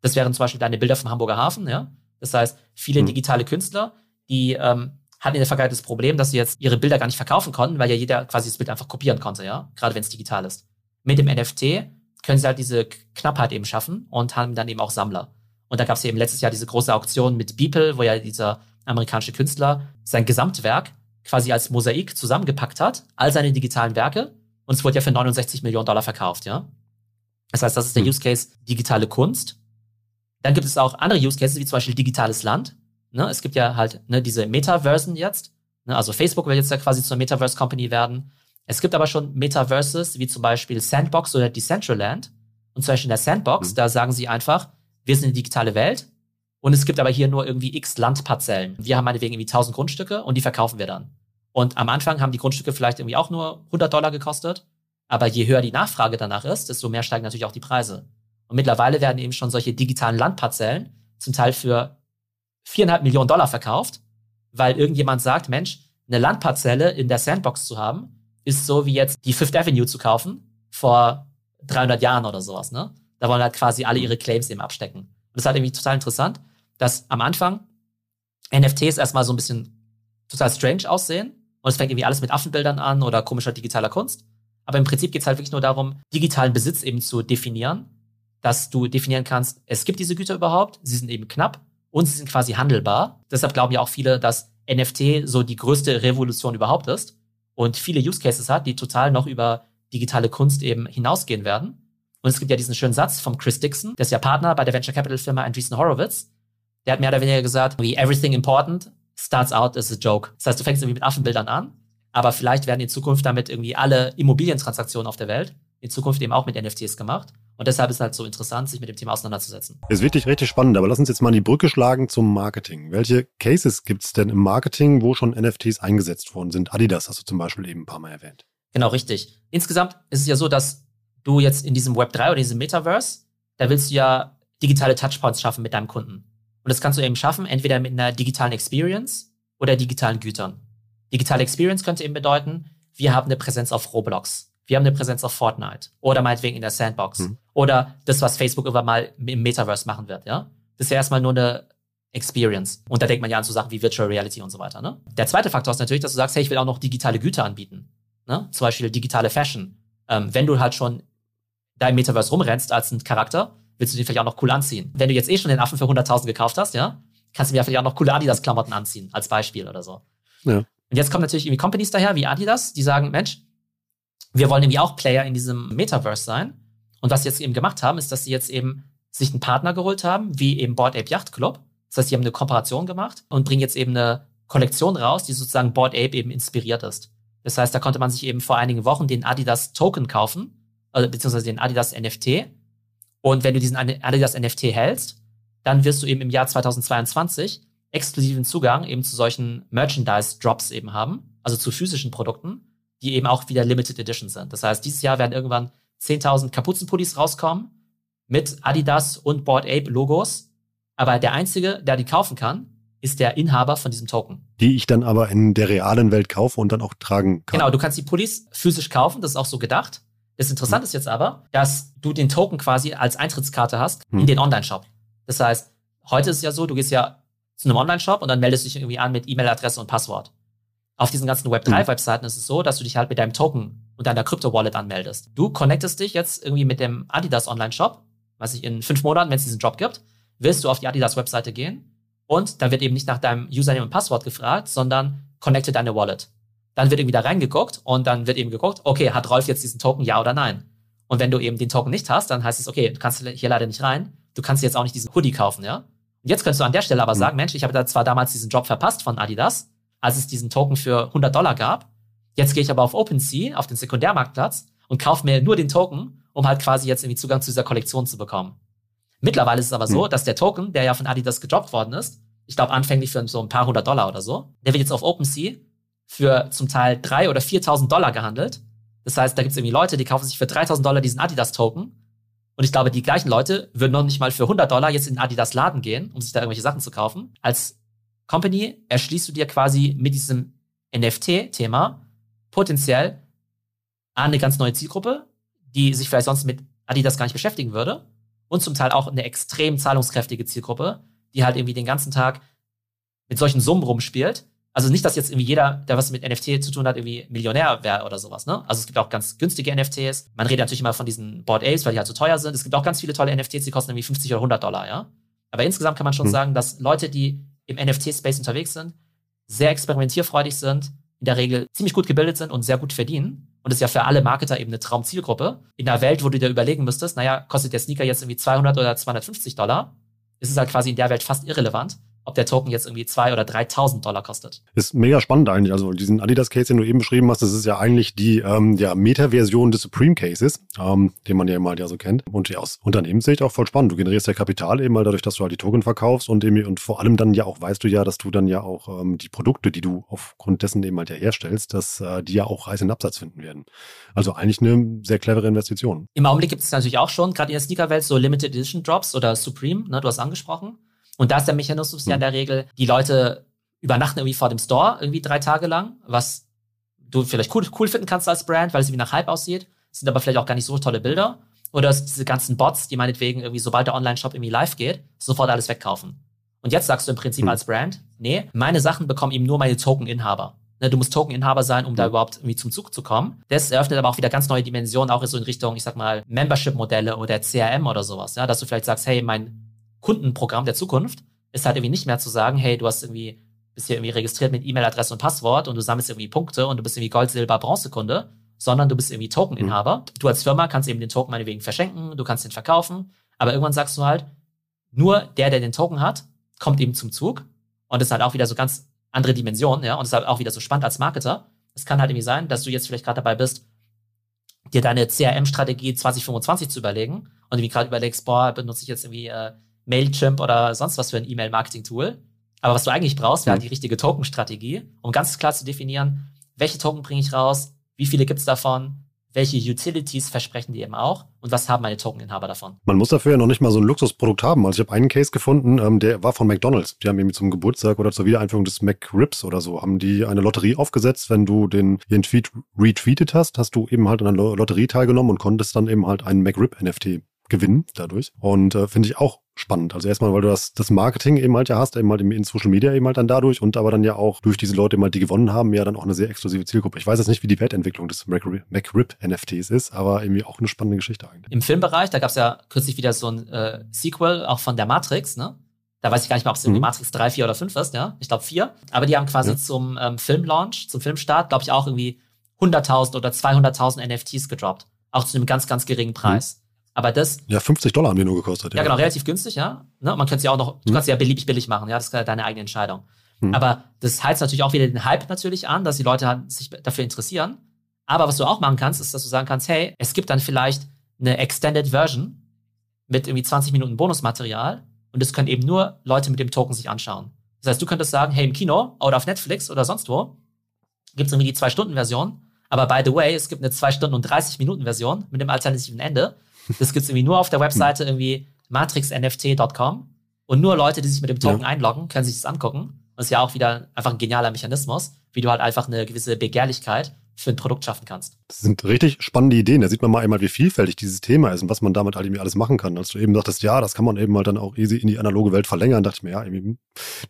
Das wären zum Beispiel deine Bilder vom Hamburger Hafen. Ja? Das heißt, viele mhm. digitale Künstler, die ähm, hatten in der Vergangenheit das Problem, dass sie jetzt ihre Bilder gar nicht verkaufen konnten, weil ja jeder quasi das Bild einfach kopieren konnte, ja, gerade wenn es digital ist. Mit dem NFT können sie halt diese Knappheit eben schaffen und haben dann eben auch Sammler. Und da gab es ja eben letztes Jahr diese große Auktion mit Beeple, wo ja dieser amerikanische Künstler sein Gesamtwerk quasi als Mosaik zusammengepackt hat, all seine digitalen Werke. Und es wurde ja für 69 Millionen Dollar verkauft, ja. Das heißt, das ist der hm. Use Case digitale Kunst. Dann gibt es auch andere Use Cases, wie zum Beispiel digitales Land. Ne? Es gibt ja halt ne, diese Metaversen jetzt. Ne? Also Facebook will jetzt ja quasi zur Metaverse Company werden. Es gibt aber schon Metaverses, wie zum Beispiel Sandbox oder Decentraland. Und zum Beispiel in der Sandbox, mhm. da sagen sie einfach, wir sind eine digitale Welt und es gibt aber hier nur irgendwie x Landparzellen. Wir haben meinetwegen irgendwie 1000 Grundstücke und die verkaufen wir dann. Und am Anfang haben die Grundstücke vielleicht irgendwie auch nur 100 Dollar gekostet, aber je höher die Nachfrage danach ist, desto mehr steigen natürlich auch die Preise. Und mittlerweile werden eben schon solche digitalen Landparzellen zum Teil für viereinhalb Millionen Dollar verkauft, weil irgendjemand sagt, Mensch, eine Landparzelle in der Sandbox zu haben, ist so wie jetzt die Fifth Avenue zu kaufen vor 300 Jahren oder sowas, ne? Da wollen halt quasi alle ihre Claims eben abstecken. Und das ist halt irgendwie total interessant, dass am Anfang NFTs erstmal so ein bisschen total strange aussehen. Und es fängt irgendwie alles mit Affenbildern an oder komischer digitaler Kunst. Aber im Prinzip geht es halt wirklich nur darum, digitalen Besitz eben zu definieren, dass du definieren kannst, es gibt diese Güter überhaupt, sie sind eben knapp und sie sind quasi handelbar. Deshalb glauben ja auch viele, dass NFT so die größte Revolution überhaupt ist und viele Use Cases hat, die total noch über digitale Kunst eben hinausgehen werden. Und es gibt ja diesen schönen Satz vom Chris Dixon, der ist ja Partner bei der Venture Capital Firma Andreessen Horowitz. Der hat mehr oder weniger gesagt, wie everything important starts out as a joke. Das heißt, du fängst irgendwie mit Affenbildern an, aber vielleicht werden in Zukunft damit irgendwie alle Immobilientransaktionen auf der Welt in Zukunft eben auch mit NFTs gemacht. Und deshalb ist es halt so interessant, sich mit dem Thema auseinanderzusetzen. Ist wirklich richtig spannend, aber lass uns jetzt mal die Brücke schlagen zum Marketing. Welche Cases gibt es denn im Marketing, wo schon NFTs eingesetzt worden sind? Adidas hast du zum Beispiel eben ein paar Mal erwähnt. Genau, richtig. Insgesamt ist es ja so, dass du jetzt in diesem Web 3 oder diesem Metaverse, da willst du ja digitale Touchpoints schaffen mit deinem Kunden. Und das kannst du eben schaffen, entweder mit einer digitalen Experience oder digitalen Gütern. Digitale Experience könnte eben bedeuten, wir haben eine Präsenz auf Roblox. wir haben eine Präsenz auf Fortnite oder meinetwegen in der Sandbox mhm. oder das, was Facebook irgendwann mal im Metaverse machen wird, ja. Das ist ja erstmal nur eine Experience. Und da denkt man ja an so Sachen wie Virtual Reality und so weiter. Ne? Der zweite Faktor ist natürlich, dass du sagst, hey, ich will auch noch digitale Güter anbieten. Ne? Zum Beispiel digitale Fashion. Ähm, wenn du halt schon da im Metaverse rumrennst als ein Charakter, willst du den vielleicht auch noch cool anziehen. Wenn du jetzt eh schon den Affen für 100.000 gekauft hast, ja, kannst du mir vielleicht auch noch coole Adidas-Klamotten anziehen, als Beispiel oder so. Ja. Und jetzt kommen natürlich irgendwie Companies daher, wie Adidas, die sagen, Mensch, wir wollen irgendwie auch Player in diesem Metaverse sein. Und was sie jetzt eben gemacht haben, ist, dass sie jetzt eben sich einen Partner geholt haben, wie eben Board Ape Yacht Club. Das heißt, sie haben eine Kooperation gemacht und bringen jetzt eben eine Kollektion raus, die sozusagen Board Ape eben inspiriert ist. Das heißt, da konnte man sich eben vor einigen Wochen den Adidas Token kaufen, also, beziehungsweise den Adidas NFT. Und wenn du diesen Adidas NFT hältst, dann wirst du eben im Jahr 2022 exklusiven Zugang eben zu solchen Merchandise-Drops eben haben, also zu physischen Produkten, die eben auch wieder Limited Edition sind. Das heißt, dieses Jahr werden irgendwann 10.000 Kapuzenpullis rauskommen mit Adidas und Board Ape Logos. Aber der einzige, der die kaufen kann, ist der Inhaber von diesem Token. Die ich dann aber in der realen Welt kaufe und dann auch tragen kann. Genau, du kannst die Pullis physisch kaufen, das ist auch so gedacht. Das Interessante hm. ist jetzt aber, dass du den Token quasi als Eintrittskarte hast hm. in den Online-Shop. Das heißt, heute ist es ja so, du gehst ja zu einem Online-Shop und dann meldest du dich irgendwie an mit E-Mail-Adresse und Passwort. Auf diesen ganzen Web3-Webseiten hm. ist es so, dass du dich halt mit deinem Token und deiner Crypto-Wallet anmeldest. Du connectest dich jetzt irgendwie mit dem Adidas Online-Shop, was ich in fünf Monaten, wenn es diesen Job gibt, wirst du auf die Adidas-Webseite gehen und da wird eben nicht nach deinem Username und Passwort gefragt, sondern connecte deine Wallet. Dann wird irgendwie da reingeguckt und dann wird eben geguckt, okay, hat Rolf jetzt diesen Token, ja oder nein? Und wenn du eben den Token nicht hast, dann heißt es, okay, du kannst hier leider nicht rein, du kannst jetzt auch nicht diesen Hoodie kaufen, ja? Und jetzt könntest du an der Stelle aber mhm. sagen, Mensch, ich habe da zwar damals diesen Job verpasst von Adidas, als es diesen Token für 100 Dollar gab, jetzt gehe ich aber auf OpenSea, auf den Sekundärmarktplatz und kaufe mir nur den Token, um halt quasi jetzt irgendwie Zugang zu dieser Kollektion zu bekommen. Mittlerweile ist es aber so, mhm. dass der Token, der ja von Adidas gedroppt worden ist, ich glaube anfänglich für so ein paar hundert Dollar oder so, der wird jetzt auf OpenSea für zum Teil drei oder 4.000 Dollar gehandelt. Das heißt, da gibt es irgendwie Leute, die kaufen sich für 3.000 Dollar diesen Adidas-Token. Und ich glaube, die gleichen Leute würden noch nicht mal für 100 Dollar jetzt in den Adidas-Laden gehen, um sich da irgendwelche Sachen zu kaufen. Als Company erschließt du dir quasi mit diesem NFT-Thema potenziell eine ganz neue Zielgruppe, die sich vielleicht sonst mit Adidas gar nicht beschäftigen würde. Und zum Teil auch eine extrem zahlungskräftige Zielgruppe, die halt irgendwie den ganzen Tag mit solchen Summen rumspielt also nicht, dass jetzt irgendwie jeder, der was mit NFT zu tun hat, irgendwie Millionär wäre oder sowas, ne? Also es gibt auch ganz günstige NFTs. Man redet natürlich immer von diesen Board Apes, weil die halt so teuer sind. Es gibt auch ganz viele tolle NFTs, die kosten irgendwie 50 oder 100 Dollar, ja? Aber insgesamt kann man schon hm. sagen, dass Leute, die im NFT-Space unterwegs sind, sehr experimentierfreudig sind, in der Regel ziemlich gut gebildet sind und sehr gut verdienen. Und das ist ja für alle Marketer eben eine Traumzielgruppe. In einer Welt, wo du dir überlegen müsstest, naja, kostet der Sneaker jetzt irgendwie 200 oder 250 Dollar, ist es halt quasi in der Welt fast irrelevant ob der Token jetzt irgendwie zwei oder 3.000 Dollar kostet. Ist mega spannend eigentlich. Also diesen Adidas-Case, den du eben beschrieben hast, das ist ja eigentlich die ähm, ja, Meta-Version des Supreme Cases, ähm, den man ja immer ja so kennt. Und ja, aus Unternehmenssicht auch voll spannend. Du generierst ja Kapital eben mal dadurch, dass du halt die Token verkaufst und eben, und vor allem dann ja auch weißt du ja, dass du dann ja auch ähm, die Produkte, die du aufgrund dessen eben halt ja herstellst, dass äh, die ja auch reißenden Absatz finden werden. Also eigentlich eine sehr clevere Investition. Im Augenblick gibt es natürlich auch schon, gerade in der Sneaker-Welt, so Limited Edition Drops oder Supreme, ne, du hast angesprochen. Und da ist der Mechanismus ja in der Regel, die Leute übernachten irgendwie vor dem Store irgendwie drei Tage lang, was du vielleicht cool, cool finden kannst als Brand, weil es wie nach Hype aussieht, sind aber vielleicht auch gar nicht so tolle Bilder. Oder diese ganzen Bots, die meinetwegen irgendwie, sobald der Online-Shop irgendwie live geht, sofort alles wegkaufen. Und jetzt sagst du im Prinzip mhm. als Brand, nee, meine Sachen bekommen eben nur meine Token-Inhaber. Ne, du musst Token-Inhaber sein, um mhm. da überhaupt irgendwie zum Zug zu kommen. Das eröffnet aber auch wieder ganz neue Dimensionen, auch so in Richtung, ich sag mal, Membership-Modelle oder CRM oder sowas. Ja, dass du vielleicht sagst, hey, mein Kundenprogramm der Zukunft ist halt irgendwie nicht mehr zu sagen, hey, du hast irgendwie, bist hier irgendwie registriert mit E-Mail-Adresse und Passwort und du sammelst irgendwie Punkte und du bist irgendwie Gold, Silber, Bronzekunde, sondern du bist irgendwie Tokeninhaber. Mhm. Du als Firma kannst eben den Token meinetwegen verschenken, du kannst den verkaufen, aber irgendwann sagst du halt, nur der, der den Token hat, kommt eben zum Zug und das ist halt auch wieder so ganz andere Dimensionen, ja, und ist halt auch wieder so spannend als Marketer. Es kann halt irgendwie sein, dass du jetzt vielleicht gerade dabei bist, dir deine CRM-Strategie 2025 zu überlegen und irgendwie gerade überlegst, boah, benutze ich jetzt irgendwie äh, Mailchimp oder sonst was für ein E-Mail-Marketing-Tool. Aber was du eigentlich brauchst, wäre die richtige Token-Strategie, um ganz klar zu definieren, welche Token bringe ich raus, wie viele gibt es davon, welche Utilities versprechen die eben auch und was haben meine Tokeninhaber davon. Man muss dafür ja noch nicht mal so ein Luxusprodukt haben. Also ich habe einen Case gefunden, ähm, der war von McDonalds. Die haben irgendwie zum Geburtstag oder zur Wiedereinführung des McRibs oder so, haben die eine Lotterie aufgesetzt. Wenn du den, ihren Tweet retweetet hast, hast du eben halt an einer Lotterie teilgenommen und konntest dann eben halt einen McRib-NFT gewinnen dadurch. Und äh, finde ich auch spannend. Also erstmal, weil du das, das Marketing eben halt ja hast, eben halt in Social Media eben halt dann dadurch und aber dann ja auch durch diese Leute eben halt, die gewonnen haben, ja dann auch eine sehr exklusive Zielgruppe. Ich weiß jetzt nicht, wie die Wertentwicklung des MacRib-NFTs ist, aber irgendwie auch eine spannende Geschichte eigentlich. Im Filmbereich, da gab es ja kürzlich wieder so ein äh, Sequel, auch von der Matrix, ne? Da weiß ich gar nicht mehr, ob es mhm. Matrix 3, 4 oder 5 ist, ja. Ich glaube 4. Aber die haben quasi ja. zum ähm, Filmlaunch, zum Filmstart, glaube ich, auch irgendwie 100.000 oder 200.000 NFTs gedroppt. Auch zu einem ganz, ganz geringen Preis. Mhm. Aber das. Ja, 50 Dollar haben die nur gekostet. Ja, ja genau, relativ günstig, ja. Ne? Man könnte es ja auch noch, du hm. kannst ja beliebig billig machen, ja, das ist deine eigene Entscheidung. Hm. Aber das heizt natürlich auch wieder den Hype natürlich an, dass die Leute halt sich dafür interessieren. Aber was du auch machen kannst, ist, dass du sagen kannst, hey, es gibt dann vielleicht eine Extended Version mit irgendwie 20 Minuten Bonusmaterial und das können eben nur Leute mit dem Token sich anschauen. Das heißt, du könntest sagen, hey, im Kino oder auf Netflix oder sonst wo gibt es irgendwie die 2-Stunden-Version, aber by the way, es gibt eine 2 Stunden und 30 Minuten Version mit dem alternativen Ende das gibt es irgendwie nur auf der Webseite irgendwie matrixnft.com und nur Leute, die sich mit dem Token ja. einloggen, können sich das angucken. Das ist ja auch wieder einfach ein genialer Mechanismus, wie du halt einfach eine gewisse Begehrlichkeit für ein Produkt schaffen kannst. Das sind richtig spannende Ideen. Da sieht man mal einmal, wie vielfältig dieses Thema ist und was man damit halt alles machen kann. Als du eben sagtest, ja, das kann man eben halt dann auch easy in die analoge Welt verlängern, dachte ich mir, ja, irgendwie,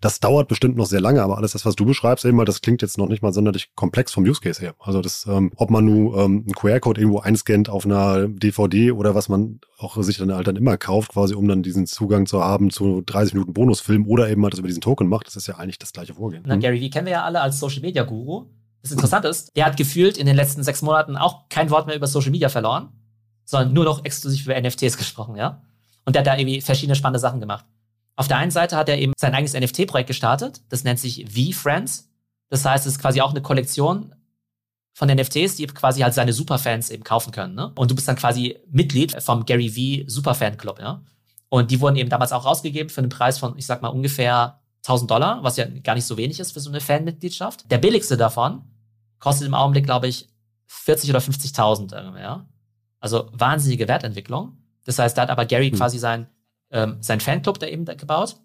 das dauert bestimmt noch sehr lange, aber alles das, was du beschreibst, eben mal, das klingt jetzt noch nicht mal sonderlich komplex vom Use Case her. Also das, ähm, ob man nur ähm, einen QR-Code irgendwo einscannt auf einer DVD oder was man auch sich dann halt dann immer kauft, quasi um dann diesen Zugang zu haben zu 30 Minuten Bonusfilm oder eben halt das über diesen Token macht, das ist ja eigentlich das gleiche Vorgehen. Na, Gary, wie kennen wir ja alle als Social Media Guru. Das Interessante ist, der hat gefühlt in den letzten sechs Monaten auch kein Wort mehr über Social Media verloren, sondern nur noch exklusiv über NFTs gesprochen, ja. Und der hat da irgendwie verschiedene spannende Sachen gemacht. Auf der einen Seite hat er eben sein eigenes NFT-Projekt gestartet. Das nennt sich V-Friends. Das heißt, es ist quasi auch eine Kollektion von NFTs, die quasi halt seine Superfans eben kaufen können. Ne? Und du bist dann quasi Mitglied vom Gary V Superfan Club, ja. Und die wurden eben damals auch rausgegeben für einen Preis von, ich sag mal, ungefähr 1000 Dollar, was ja gar nicht so wenig ist für so eine Fanmitgliedschaft. Der billigste davon kostet im Augenblick, glaube ich, 40 oder 50.000 irgendwie, ja. Also wahnsinnige Wertentwicklung. Das heißt, da hat aber Gary hm. quasi sein, ähm, sein Fanclub da eben gebaut.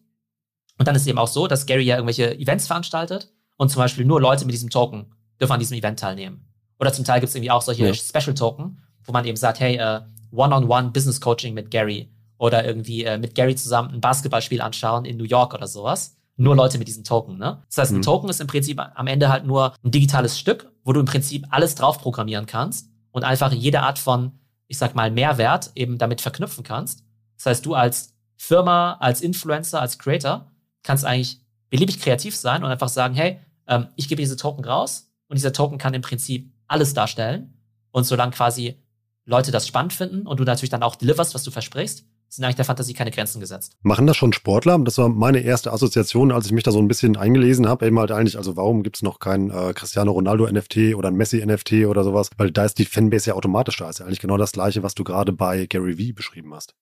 Und dann ist es eben auch so, dass Gary ja irgendwelche Events veranstaltet und zum Beispiel nur Leute mit diesem Token dürfen an diesem Event teilnehmen. Oder zum Teil gibt es irgendwie auch solche ja. Special-Token, wo man eben sagt, hey, äh, One-on-One Business Coaching mit Gary oder irgendwie äh, mit Gary zusammen ein Basketballspiel anschauen in New York oder sowas nur Leute mit diesem Token. Ne? Das heißt, ein mhm. Token ist im Prinzip am Ende halt nur ein digitales Stück, wo du im Prinzip alles drauf programmieren kannst und einfach jede Art von, ich sag mal, Mehrwert eben damit verknüpfen kannst. Das heißt, du als Firma, als Influencer, als Creator kannst eigentlich beliebig kreativ sein und einfach sagen, hey, ähm, ich gebe diese Token raus und dieser Token kann im Prinzip alles darstellen. Und solange quasi Leute das spannend finden und du natürlich dann auch deliverst, was du versprichst, sind eigentlich der Fantasie keine Grenzen gesetzt. Machen das schon Sportler? Das war meine erste Assoziation, als ich mich da so ein bisschen eingelesen habe. Eben halt eigentlich, also warum gibt es noch kein äh, Cristiano Ronaldo NFT oder ein Messi NFT oder sowas? Weil da ist die Fanbase ja automatisch da. Ist ja eigentlich genau das Gleiche, was du gerade bei Gary Vee beschrieben hast.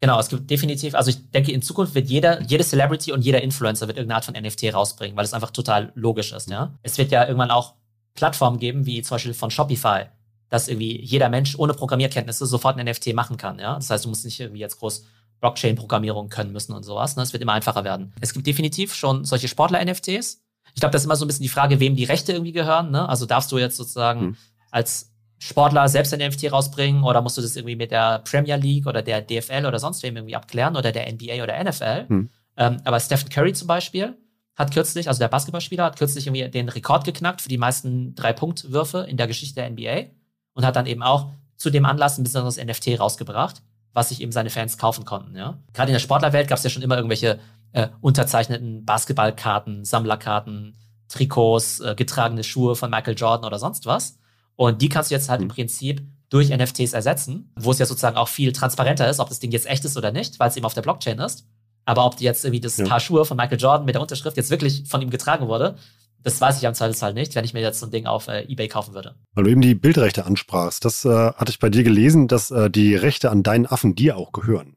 Genau, es gibt definitiv, also ich denke, in Zukunft wird jeder, jede Celebrity und jeder Influencer wird irgendeine Art von NFT rausbringen, weil es einfach total logisch ist, ja. Es wird ja irgendwann auch Plattformen geben, wie zum Beispiel von Shopify, dass irgendwie jeder Mensch ohne Programmierkenntnisse sofort ein NFT machen kann. Ja? Das heißt, du musst nicht irgendwie jetzt groß Blockchain-Programmierung können müssen und sowas. Ne? Es wird immer einfacher werden. Es gibt definitiv schon solche Sportler-NFTs. Ich glaube, das ist immer so ein bisschen die Frage, wem die Rechte irgendwie gehören. Ne? Also darfst du jetzt sozusagen hm. als Sportler selbst ein NFT rausbringen oder musst du das irgendwie mit der Premier League oder der DFL oder sonst wem irgendwie abklären oder der NBA oder NFL? Hm. Ähm, aber Stephen Curry zum Beispiel hat kürzlich, also der Basketballspieler, hat kürzlich irgendwie den Rekord geknackt für die meisten Drei-Punkt-Würfe in der Geschichte der NBA und hat dann eben auch zu dem Anlass ein besonderes NFT rausgebracht, was sich eben seine Fans kaufen konnten. Ja? Gerade in der Sportlerwelt gab es ja schon immer irgendwelche äh, unterzeichneten Basketballkarten, Sammlerkarten, Trikots, äh, getragene Schuhe von Michael Jordan oder sonst was. Und die kannst du jetzt halt mhm. im Prinzip durch NFTs ersetzen, wo es ja sozusagen auch viel transparenter ist, ob das Ding jetzt echt ist oder nicht, weil es eben auf der Blockchain ist. Aber ob jetzt irgendwie das ja. Paar Schuhe von Michael Jordan mit der Unterschrift jetzt wirklich von ihm getragen wurde, das weiß ich am Zweifelsfall nicht, wenn ich mir jetzt so ein Ding auf äh, Ebay kaufen würde. Weil du eben die Bildrechte ansprachst, das äh, hatte ich bei dir gelesen, dass äh, die Rechte an deinen Affen dir auch gehören.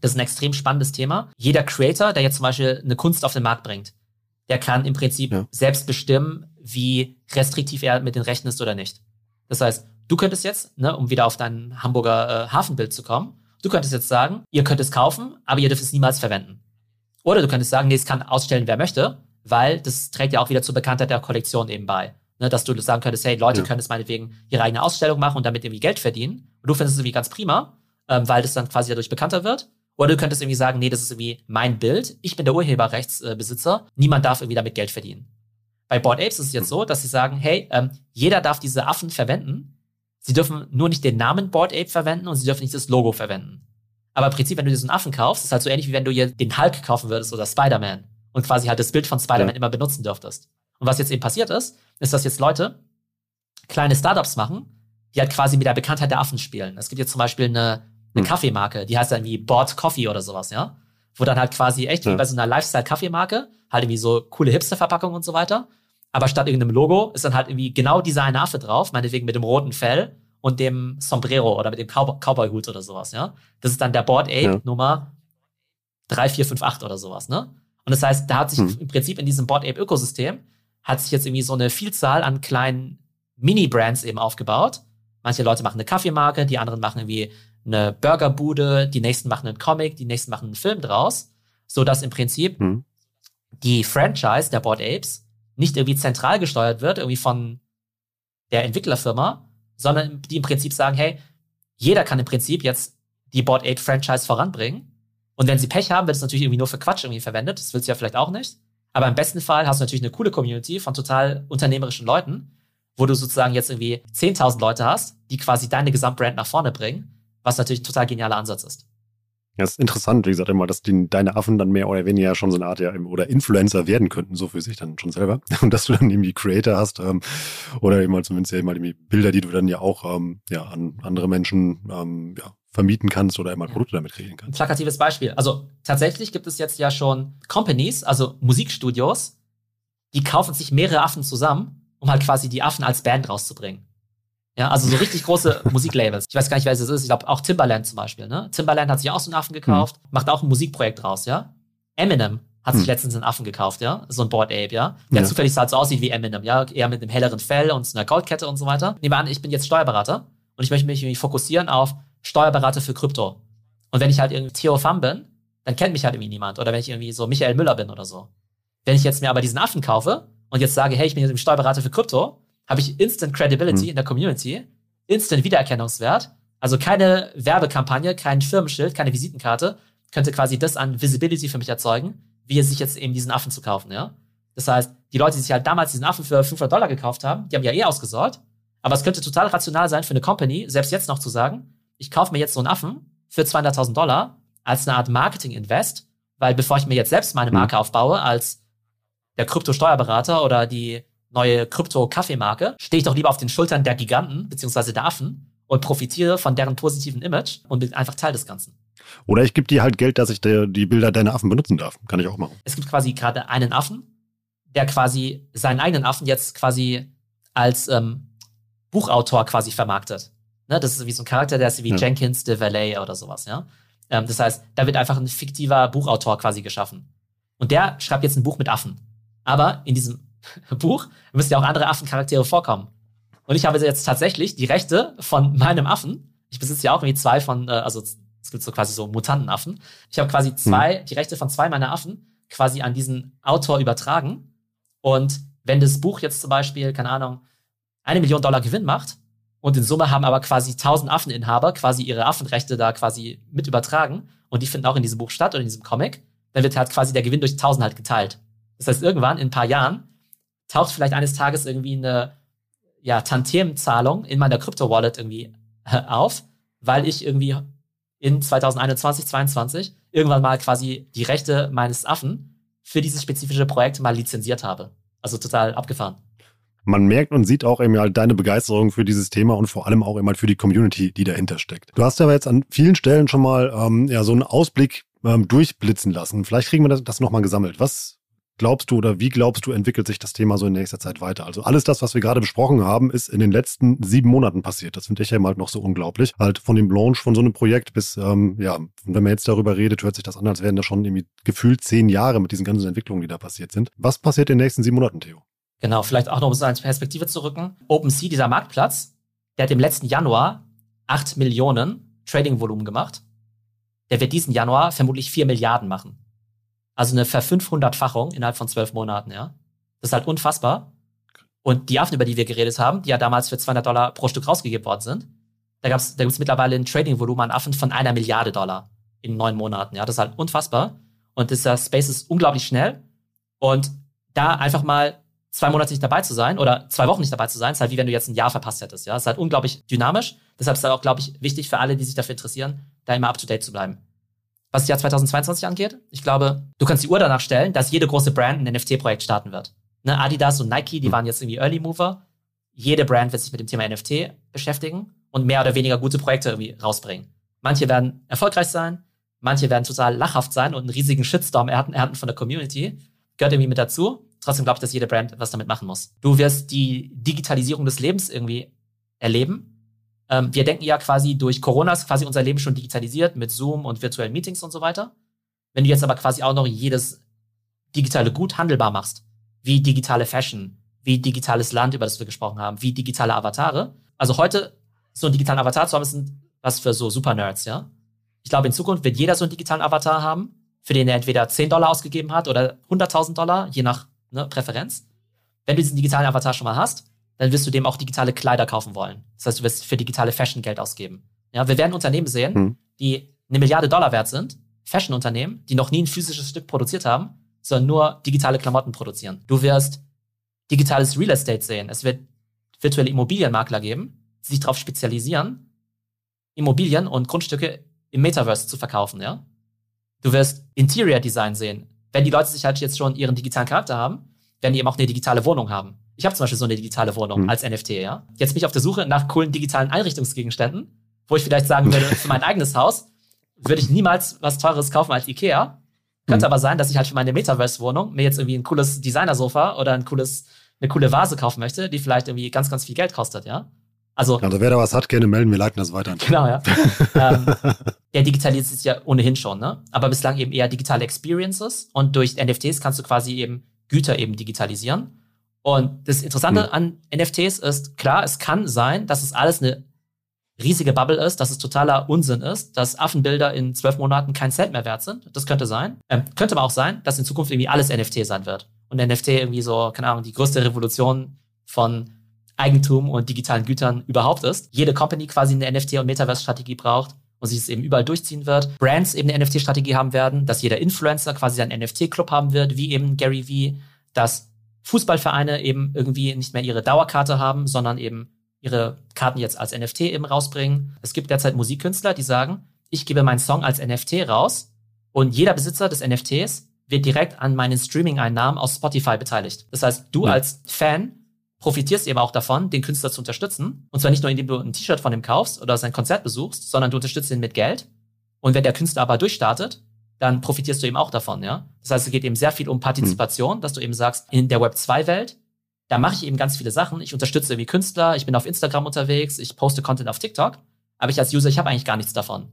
Das ist ein extrem spannendes Thema. Jeder Creator, der jetzt zum Beispiel eine Kunst auf den Markt bringt, der kann im Prinzip ja. selbst bestimmen, wie restriktiv er mit den Rechten ist oder nicht. Das heißt, du könntest jetzt, ne, um wieder auf dein Hamburger äh, Hafenbild zu kommen, du könntest jetzt sagen, ihr könnt es kaufen, aber ihr dürft es niemals verwenden. Oder du könntest sagen, nee, es kann ausstellen, wer möchte, weil das trägt ja auch wieder zur Bekanntheit der Kollektion eben bei. Ne, dass du sagen könntest, hey, Leute ja. können es meinetwegen ihre eigene Ausstellung machen und damit irgendwie Geld verdienen. Und du findest es irgendwie ganz prima, ähm, weil das dann quasi dadurch bekannter wird. Oder du könntest irgendwie sagen, nee, das ist irgendwie mein Bild. Ich bin der Urheberrechtsbesitzer. Niemand darf irgendwie damit Geld verdienen. Bei Board Apes ist es jetzt so, dass sie sagen, hey, ähm, jeder darf diese Affen verwenden. Sie dürfen nur nicht den Namen Board Ape verwenden und sie dürfen nicht das Logo verwenden. Aber im Prinzip, wenn du diesen Affen kaufst, ist halt so ähnlich wie wenn du hier den Hulk kaufen würdest oder Spider-Man und quasi halt das Bild von Spider-Man ja. immer benutzen dürftest. Und was jetzt eben passiert ist, ist, dass jetzt Leute kleine Startups machen, die halt quasi mit der Bekanntheit der Affen spielen. Es gibt jetzt zum Beispiel eine, eine hm. Kaffeemarke, die heißt dann wie Board Coffee oder sowas, ja. Wo dann halt quasi echt ja. wie bei so einer Lifestyle-Kaffeemarke, halt irgendwie so coole Hipster-Verpackungen und so weiter. Aber statt irgendeinem Logo ist dann halt irgendwie genau dieser eine Affe drauf, meinetwegen mit dem roten Fell und dem Sombrero oder mit dem Cow Cowboy-Hut oder sowas, ja. Das ist dann der Board Ape ja. Nummer 3458 oder sowas, ne? Und das heißt, da hat sich hm. im Prinzip in diesem Board Ape Ökosystem hat sich jetzt irgendwie so eine Vielzahl an kleinen Mini-Brands eben aufgebaut. Manche Leute machen eine Kaffeemarke, die anderen machen irgendwie eine Burgerbude, die nächsten machen einen Comic, die nächsten machen einen Film draus, so dass im Prinzip hm. die Franchise der Board Apes nicht irgendwie zentral gesteuert wird, irgendwie von der Entwicklerfirma, sondern die im Prinzip sagen, hey, jeder kann im Prinzip jetzt die Board Ape Franchise voranbringen. Und wenn sie Pech haben, wird es natürlich irgendwie nur für Quatsch irgendwie verwendet. Das willst du ja vielleicht auch nicht. Aber im besten Fall hast du natürlich eine coole Community von total unternehmerischen Leuten, wo du sozusagen jetzt irgendwie 10.000 Leute hast, die quasi deine Gesamtbrand nach vorne bringen, was natürlich ein total genialer Ansatz ist. Ja, ist interessant, wie gesagt, immer, dass die, deine Affen dann mehr oder weniger schon so eine Art ja oder Influencer werden könnten, so für sich dann schon selber. (laughs) Und dass du dann irgendwie Creator hast ähm, oder eben mal zumindest ja immer irgendwie Bilder, die du dann ja auch ähm, ja, an andere Menschen ähm, ja, vermieten kannst oder immer Produkte damit kreieren kannst. Plakatives Beispiel. Also tatsächlich gibt es jetzt ja schon Companies, also Musikstudios, die kaufen sich mehrere Affen zusammen, um halt quasi die Affen als Band rauszubringen. Ja, also so richtig große (laughs) Musiklabels. Ich weiß gar nicht, wer es ist. Ich glaube auch Timbaland zum Beispiel. Ne? Timbaland hat sich auch so einen Affen gekauft, hm. macht auch ein Musikprojekt draus, ja. Eminem hat sich hm. letztens einen Affen gekauft, ja, so ein Board Ape, ja, der ja. zufällig halt so aussieht wie Eminem, ja, eher mit einem helleren Fell und einer Goldkette und so weiter. Nehmen wir an, ich bin jetzt Steuerberater und ich möchte mich fokussieren auf Steuerberater für Krypto. Und wenn ich halt irgendwie Theo Pham bin, dann kennt mich halt irgendwie niemand. Oder wenn ich irgendwie so Michael Müller bin oder so. Wenn ich jetzt mir aber diesen Affen kaufe und jetzt sage, hey, ich bin jetzt Steuerberater für Krypto, habe ich Instant Credibility mhm. in der Community, Instant Wiedererkennungswert. Also keine Werbekampagne, kein Firmenschild, keine Visitenkarte könnte quasi das an Visibility für mich erzeugen, wie es sich jetzt eben diesen Affen zu kaufen, ja. Das heißt, die Leute, die sich halt damals diesen Affen für 500 Dollar gekauft haben, die haben ja eh ausgesorgt. Aber es könnte total rational sein für eine Company, selbst jetzt noch zu sagen, ich kaufe mir jetzt so einen Affen für 200.000 Dollar als eine Art Marketing-Invest, weil bevor ich mir jetzt selbst meine mhm. Marke aufbaue als der Krypto-Steuerberater oder die neue Krypto-Kaffeemarke, stehe ich doch lieber auf den Schultern der Giganten beziehungsweise der Affen und profitiere von deren positiven Image und bin einfach Teil des Ganzen. Oder ich gebe dir halt Geld, dass ich der, die Bilder deiner Affen benutzen darf. Kann ich auch machen. Es gibt quasi gerade einen Affen, der quasi seinen eigenen Affen jetzt quasi als ähm, Buchautor quasi vermarktet. Ne, das ist wie so ein Charakter, der ist wie ja. Jenkins de Valet oder sowas, ja. Ähm, das heißt, da wird einfach ein fiktiver Buchautor quasi geschaffen. Und der schreibt jetzt ein Buch mit Affen. Aber in diesem (laughs) Buch müssen ja auch andere Affencharaktere vorkommen. Und ich habe jetzt tatsächlich die Rechte von (laughs) meinem Affen. Ich besitze ja auch irgendwie zwei von, äh, also es gibt so quasi so Mutantenaffen. Ich habe quasi zwei, hm. die Rechte von zwei meiner Affen quasi an diesen Autor übertragen. Und wenn das Buch jetzt zum Beispiel, keine Ahnung, eine Million Dollar Gewinn macht, und in Summe haben aber quasi 1000 Affeninhaber quasi ihre Affenrechte da quasi mit übertragen. Und die finden auch in diesem Buch statt oder in diesem Comic. Dann wird halt quasi der Gewinn durch 1000 halt geteilt. Das heißt, irgendwann in ein paar Jahren taucht vielleicht eines Tages irgendwie eine ja, Tantiemenzahlung in meiner Krypto-Wallet irgendwie äh, auf, weil ich irgendwie in 2021, 2022 irgendwann mal quasi die Rechte meines Affen für dieses spezifische Projekt mal lizenziert habe. Also total abgefahren man merkt und sieht auch eben halt deine Begeisterung für dieses Thema und vor allem auch eben halt für die Community, die dahinter steckt. Du hast aber jetzt an vielen Stellen schon mal ähm, ja so einen Ausblick ähm, durchblitzen lassen. Vielleicht kriegen wir das, das nochmal gesammelt. Was glaubst du oder wie glaubst du, entwickelt sich das Thema so in nächster Zeit weiter? Also alles das, was wir gerade besprochen haben, ist in den letzten sieben Monaten passiert. Das finde ich ja mal noch so unglaublich. Halt von dem Launch von so einem Projekt bis, ähm, ja, wenn man jetzt darüber redet, hört sich das an, als wären das schon irgendwie gefühlt zehn Jahre mit diesen ganzen Entwicklungen, die da passiert sind. Was passiert in den nächsten sieben Monaten, Theo? Genau, vielleicht auch noch um es als Perspektive zu rücken. OpenSea, dieser Marktplatz, der hat im letzten Januar 8 Millionen Trading-Volumen gemacht. Der wird diesen Januar vermutlich 4 Milliarden machen. Also eine Ver-500-Fachung innerhalb von zwölf Monaten, ja. Das ist halt unfassbar. Und die Affen, über die wir geredet haben, die ja damals für 200 Dollar pro Stück rausgegeben worden sind, da, gab's, da gibt es mittlerweile ein Trading-Volumen an Affen von einer Milliarde Dollar in neun Monaten. Ja, das ist halt unfassbar. Und dieser Space ist unglaublich schnell. Und da einfach mal zwei Monate nicht dabei zu sein oder zwei Wochen nicht dabei zu sein, ist halt wie wenn du jetzt ein Jahr verpasst hättest. Ja, ist halt unglaublich dynamisch. Deshalb ist es auch, glaube ich, wichtig für alle, die sich dafür interessieren, da immer up to date zu bleiben. Was das Jahr 2022 angeht, ich glaube, du kannst die Uhr danach stellen, dass jede große Brand ein NFT-Projekt starten wird. Ne, Adidas und Nike, die hm. waren jetzt irgendwie Early Mover. Jede Brand wird sich mit dem Thema NFT beschäftigen und mehr oder weniger gute Projekte irgendwie rausbringen. Manche werden erfolgreich sein, manche werden total lachhaft sein und einen riesigen Shitstorm ernten, ernten von der Community. Gehört irgendwie mit dazu. Trotzdem glaube ich, dass jede Brand was damit machen muss. Du wirst die Digitalisierung des Lebens irgendwie erleben. Ähm, wir denken ja quasi durch Corona ist quasi unser Leben schon digitalisiert mit Zoom und virtuellen Meetings und so weiter. Wenn du jetzt aber quasi auch noch jedes digitale Gut handelbar machst, wie digitale Fashion, wie digitales Land, über das wir gesprochen haben, wie digitale Avatare. Also heute so einen digitalen Avatar zu haben, ist was für so Super-Nerds, ja. Ich glaube, in Zukunft wird jeder so einen digitalen Avatar haben, für den er entweder 10 Dollar ausgegeben hat oder 100.000 Dollar, je nach ne, Präferenz. Wenn du diesen digitalen Avatar schon mal hast, dann wirst du dem auch digitale Kleider kaufen wollen. Das heißt, du wirst für digitale Fashion Geld ausgeben. Ja, wir werden Unternehmen sehen, hm. die eine Milliarde Dollar wert sind, Fashion-Unternehmen, die noch nie ein physisches Stück produziert haben, sondern nur digitale Klamotten produzieren. Du wirst digitales Real Estate sehen. Es wird virtuelle Immobilienmakler geben, die sich darauf spezialisieren, Immobilien und Grundstücke im Metaverse zu verkaufen, ja. Du wirst Interior Design sehen. Wenn die Leute sich halt jetzt schon ihren digitalen Charakter haben, werden die eben auch eine digitale Wohnung haben. Ich habe zum Beispiel so eine digitale Wohnung mhm. als NFT, ja. Jetzt bin ich auf der Suche nach coolen digitalen Einrichtungsgegenständen, wo ich vielleicht sagen würde, für mein eigenes Haus würde ich niemals was Teures kaufen als Ikea. Könnte mhm. aber sein, dass ich halt für meine Metaverse-Wohnung mir jetzt irgendwie ein cooles Designersofa oder ein cooles, eine coole Vase kaufen möchte, die vielleicht irgendwie ganz, ganz viel Geld kostet, ja. Also, also wer da was hat, gerne melden, wir leiten das weiter. Genau, ja. (laughs) ähm, der digitalisiert sich ja ohnehin schon, ne? Aber bislang eben eher digitale Experiences und durch NFTs kannst du quasi eben Güter eben digitalisieren. Und das Interessante mhm. an NFTs ist, klar, es kann sein, dass es alles eine riesige Bubble ist, dass es totaler Unsinn ist, dass Affenbilder in zwölf Monaten kein Cent mehr wert sind. Das könnte sein. Ähm, könnte aber auch sein, dass in Zukunft irgendwie alles NFT sein wird. Und NFT irgendwie so, keine Ahnung, die größte Revolution von Eigentum und digitalen Gütern überhaupt ist. Jede Company quasi eine NFT- und Metaverse-Strategie braucht und sich es eben überall durchziehen wird. Brands eben eine NFT-Strategie haben werden, dass jeder Influencer quasi seinen NFT-Club haben wird, wie eben Gary V, dass Fußballvereine eben irgendwie nicht mehr ihre Dauerkarte haben, sondern eben ihre Karten jetzt als NFT eben rausbringen. Es gibt derzeit Musikkünstler, die sagen, ich gebe meinen Song als NFT raus und jeder Besitzer des NFTs wird direkt an meinen Streaming-Einnahmen aus Spotify beteiligt. Das heißt, du ja. als Fan profitierst eben auch davon, den Künstler zu unterstützen. Und zwar nicht nur, indem du ein T-Shirt von ihm kaufst oder sein Konzert besuchst, sondern du unterstützt ihn mit Geld. Und wenn der Künstler aber durchstartet, dann profitierst du eben auch davon, ja. Das heißt, es geht eben sehr viel um Partizipation, mhm. dass du eben sagst, in der Web 2-Welt, da mache ich eben ganz viele Sachen. Ich unterstütze irgendwie Künstler, ich bin auf Instagram unterwegs, ich poste Content auf TikTok, aber ich als User, ich habe eigentlich gar nichts davon.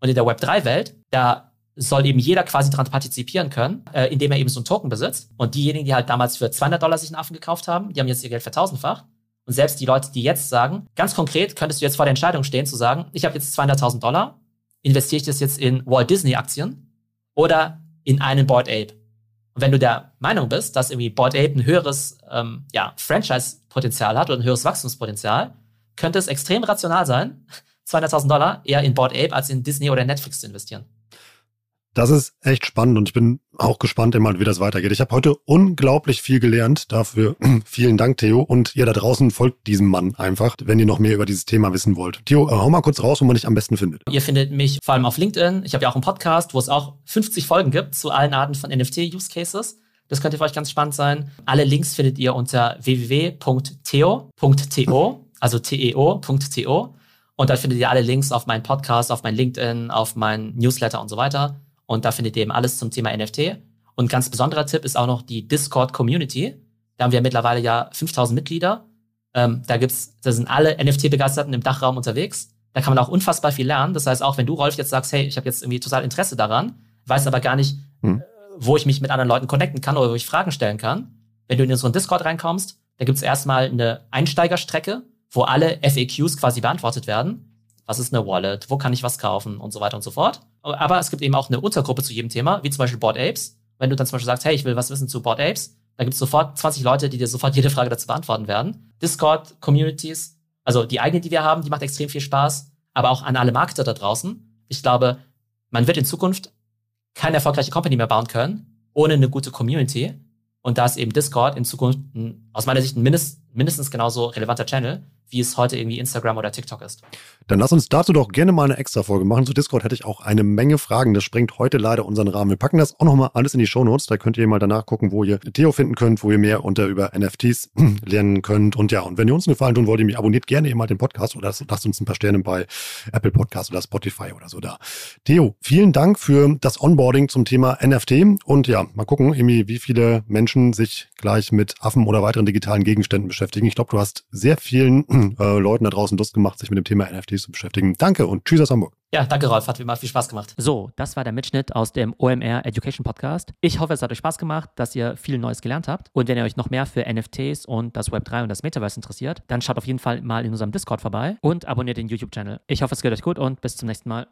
Und in der Web 3-Welt, da soll eben jeder quasi daran partizipieren können, äh, indem er eben so einen Token besitzt. Und diejenigen, die halt damals für 200 Dollar sich einen Affen gekauft haben, die haben jetzt ihr Geld vertausendfacht. Und selbst die Leute, die jetzt sagen, ganz konkret könntest du jetzt vor der Entscheidung stehen zu sagen, ich habe jetzt 200.000 Dollar, investiere ich das jetzt in Walt Disney Aktien oder in einen Board Ape. Und wenn du der Meinung bist, dass irgendwie Board Ape ein höheres ähm, ja, Franchise-Potenzial hat oder ein höheres Wachstumspotenzial, könnte es extrem rational sein, (laughs) 200.000 Dollar eher in Board Ape als in Disney oder Netflix zu investieren. Das ist echt spannend und ich bin auch gespannt immer, wie das weitergeht. Ich habe heute unglaublich viel gelernt. Dafür (clears throat) vielen Dank, Theo. Und ihr da draußen folgt diesem Mann einfach, wenn ihr noch mehr über dieses Thema wissen wollt. Theo, hau mal kurz raus, wo man dich am besten findet. Ihr findet mich vor allem auf LinkedIn. Ich habe ja auch einen Podcast, wo es auch 50 Folgen gibt zu allen Arten von NFT-Use-Cases. Das könnte für euch ganz spannend sein. Alle Links findet ihr unter www.theo.to, also teo.to. Und da findet ihr alle Links auf meinen Podcast, auf mein LinkedIn, auf meinen Newsletter und so weiter. Und da findet ihr eben alles zum Thema NFT. Und ganz besonderer Tipp ist auch noch die Discord-Community. Da haben wir mittlerweile ja 5000 Mitglieder. Ähm, da gibt's, da sind alle NFT-Begeisterten im Dachraum unterwegs. Da kann man auch unfassbar viel lernen. Das heißt, auch wenn du, Rolf, jetzt sagst, hey, ich habe jetzt irgendwie total Interesse daran, weiß aber gar nicht, hm. wo ich mich mit anderen Leuten connecten kann oder wo ich Fragen stellen kann. Wenn du in unseren Discord reinkommst, da gibt's erstmal eine Einsteigerstrecke, wo alle FAQs quasi beantwortet werden. Was ist eine Wallet? Wo kann ich was kaufen? Und so weiter und so fort. Aber es gibt eben auch eine Untergruppe zu jedem Thema, wie zum Beispiel Board Apes. Wenn du dann zum Beispiel sagst, hey, ich will was wissen zu Board Apes, dann gibt es sofort 20 Leute, die dir sofort (laughs) jede Frage dazu beantworten werden. Discord, Communities, also die eigene, die wir haben, die macht extrem viel Spaß. Aber auch an alle Marketer da draußen. Ich glaube, man wird in Zukunft keine erfolgreiche Company mehr bauen können, ohne eine gute Community. Und da ist eben Discord in Zukunft ein, aus meiner Sicht ein mindest, mindestens genauso relevanter Channel, wie es heute irgendwie Instagram oder TikTok ist. Dann lass uns dazu doch gerne mal eine extra Folge machen. Zu Discord hätte ich auch eine Menge Fragen. Das sprengt heute leider unseren Rahmen. Wir packen das auch nochmal alles in die Show Notes. Da könnt ihr mal danach gucken, wo ihr Theo finden könnt, wo ihr mehr unter über NFTs (laughs) lernen könnt. Und ja, und wenn ihr uns einen Gefallen tun wollt, ihr mich abonniert gerne eben mal den Podcast oder lasst uns ein paar Sterne bei Apple Podcast oder Spotify oder so da. Theo, vielen Dank für das Onboarding zum Thema NFT. Und ja, mal gucken, Emi, wie viele Menschen sich gleich mit Affen oder weiteren digitalen Gegenständen beschäftigen. Ich glaube, du hast sehr vielen äh, Leuten da draußen Lust gemacht, sich mit dem Thema NFTs zu beschäftigen. Danke und tschüss aus Hamburg. Ja, danke Rolf, hat wie immer viel Spaß gemacht. So, das war der Mitschnitt aus dem OMR Education Podcast. Ich hoffe, es hat euch Spaß gemacht, dass ihr viel Neues gelernt habt. Und wenn ihr euch noch mehr für NFTs und das Web3 und das Metaverse interessiert, dann schaut auf jeden Fall mal in unserem Discord vorbei und abonniert den YouTube-Channel. Ich hoffe, es geht euch gut und bis zum nächsten Mal.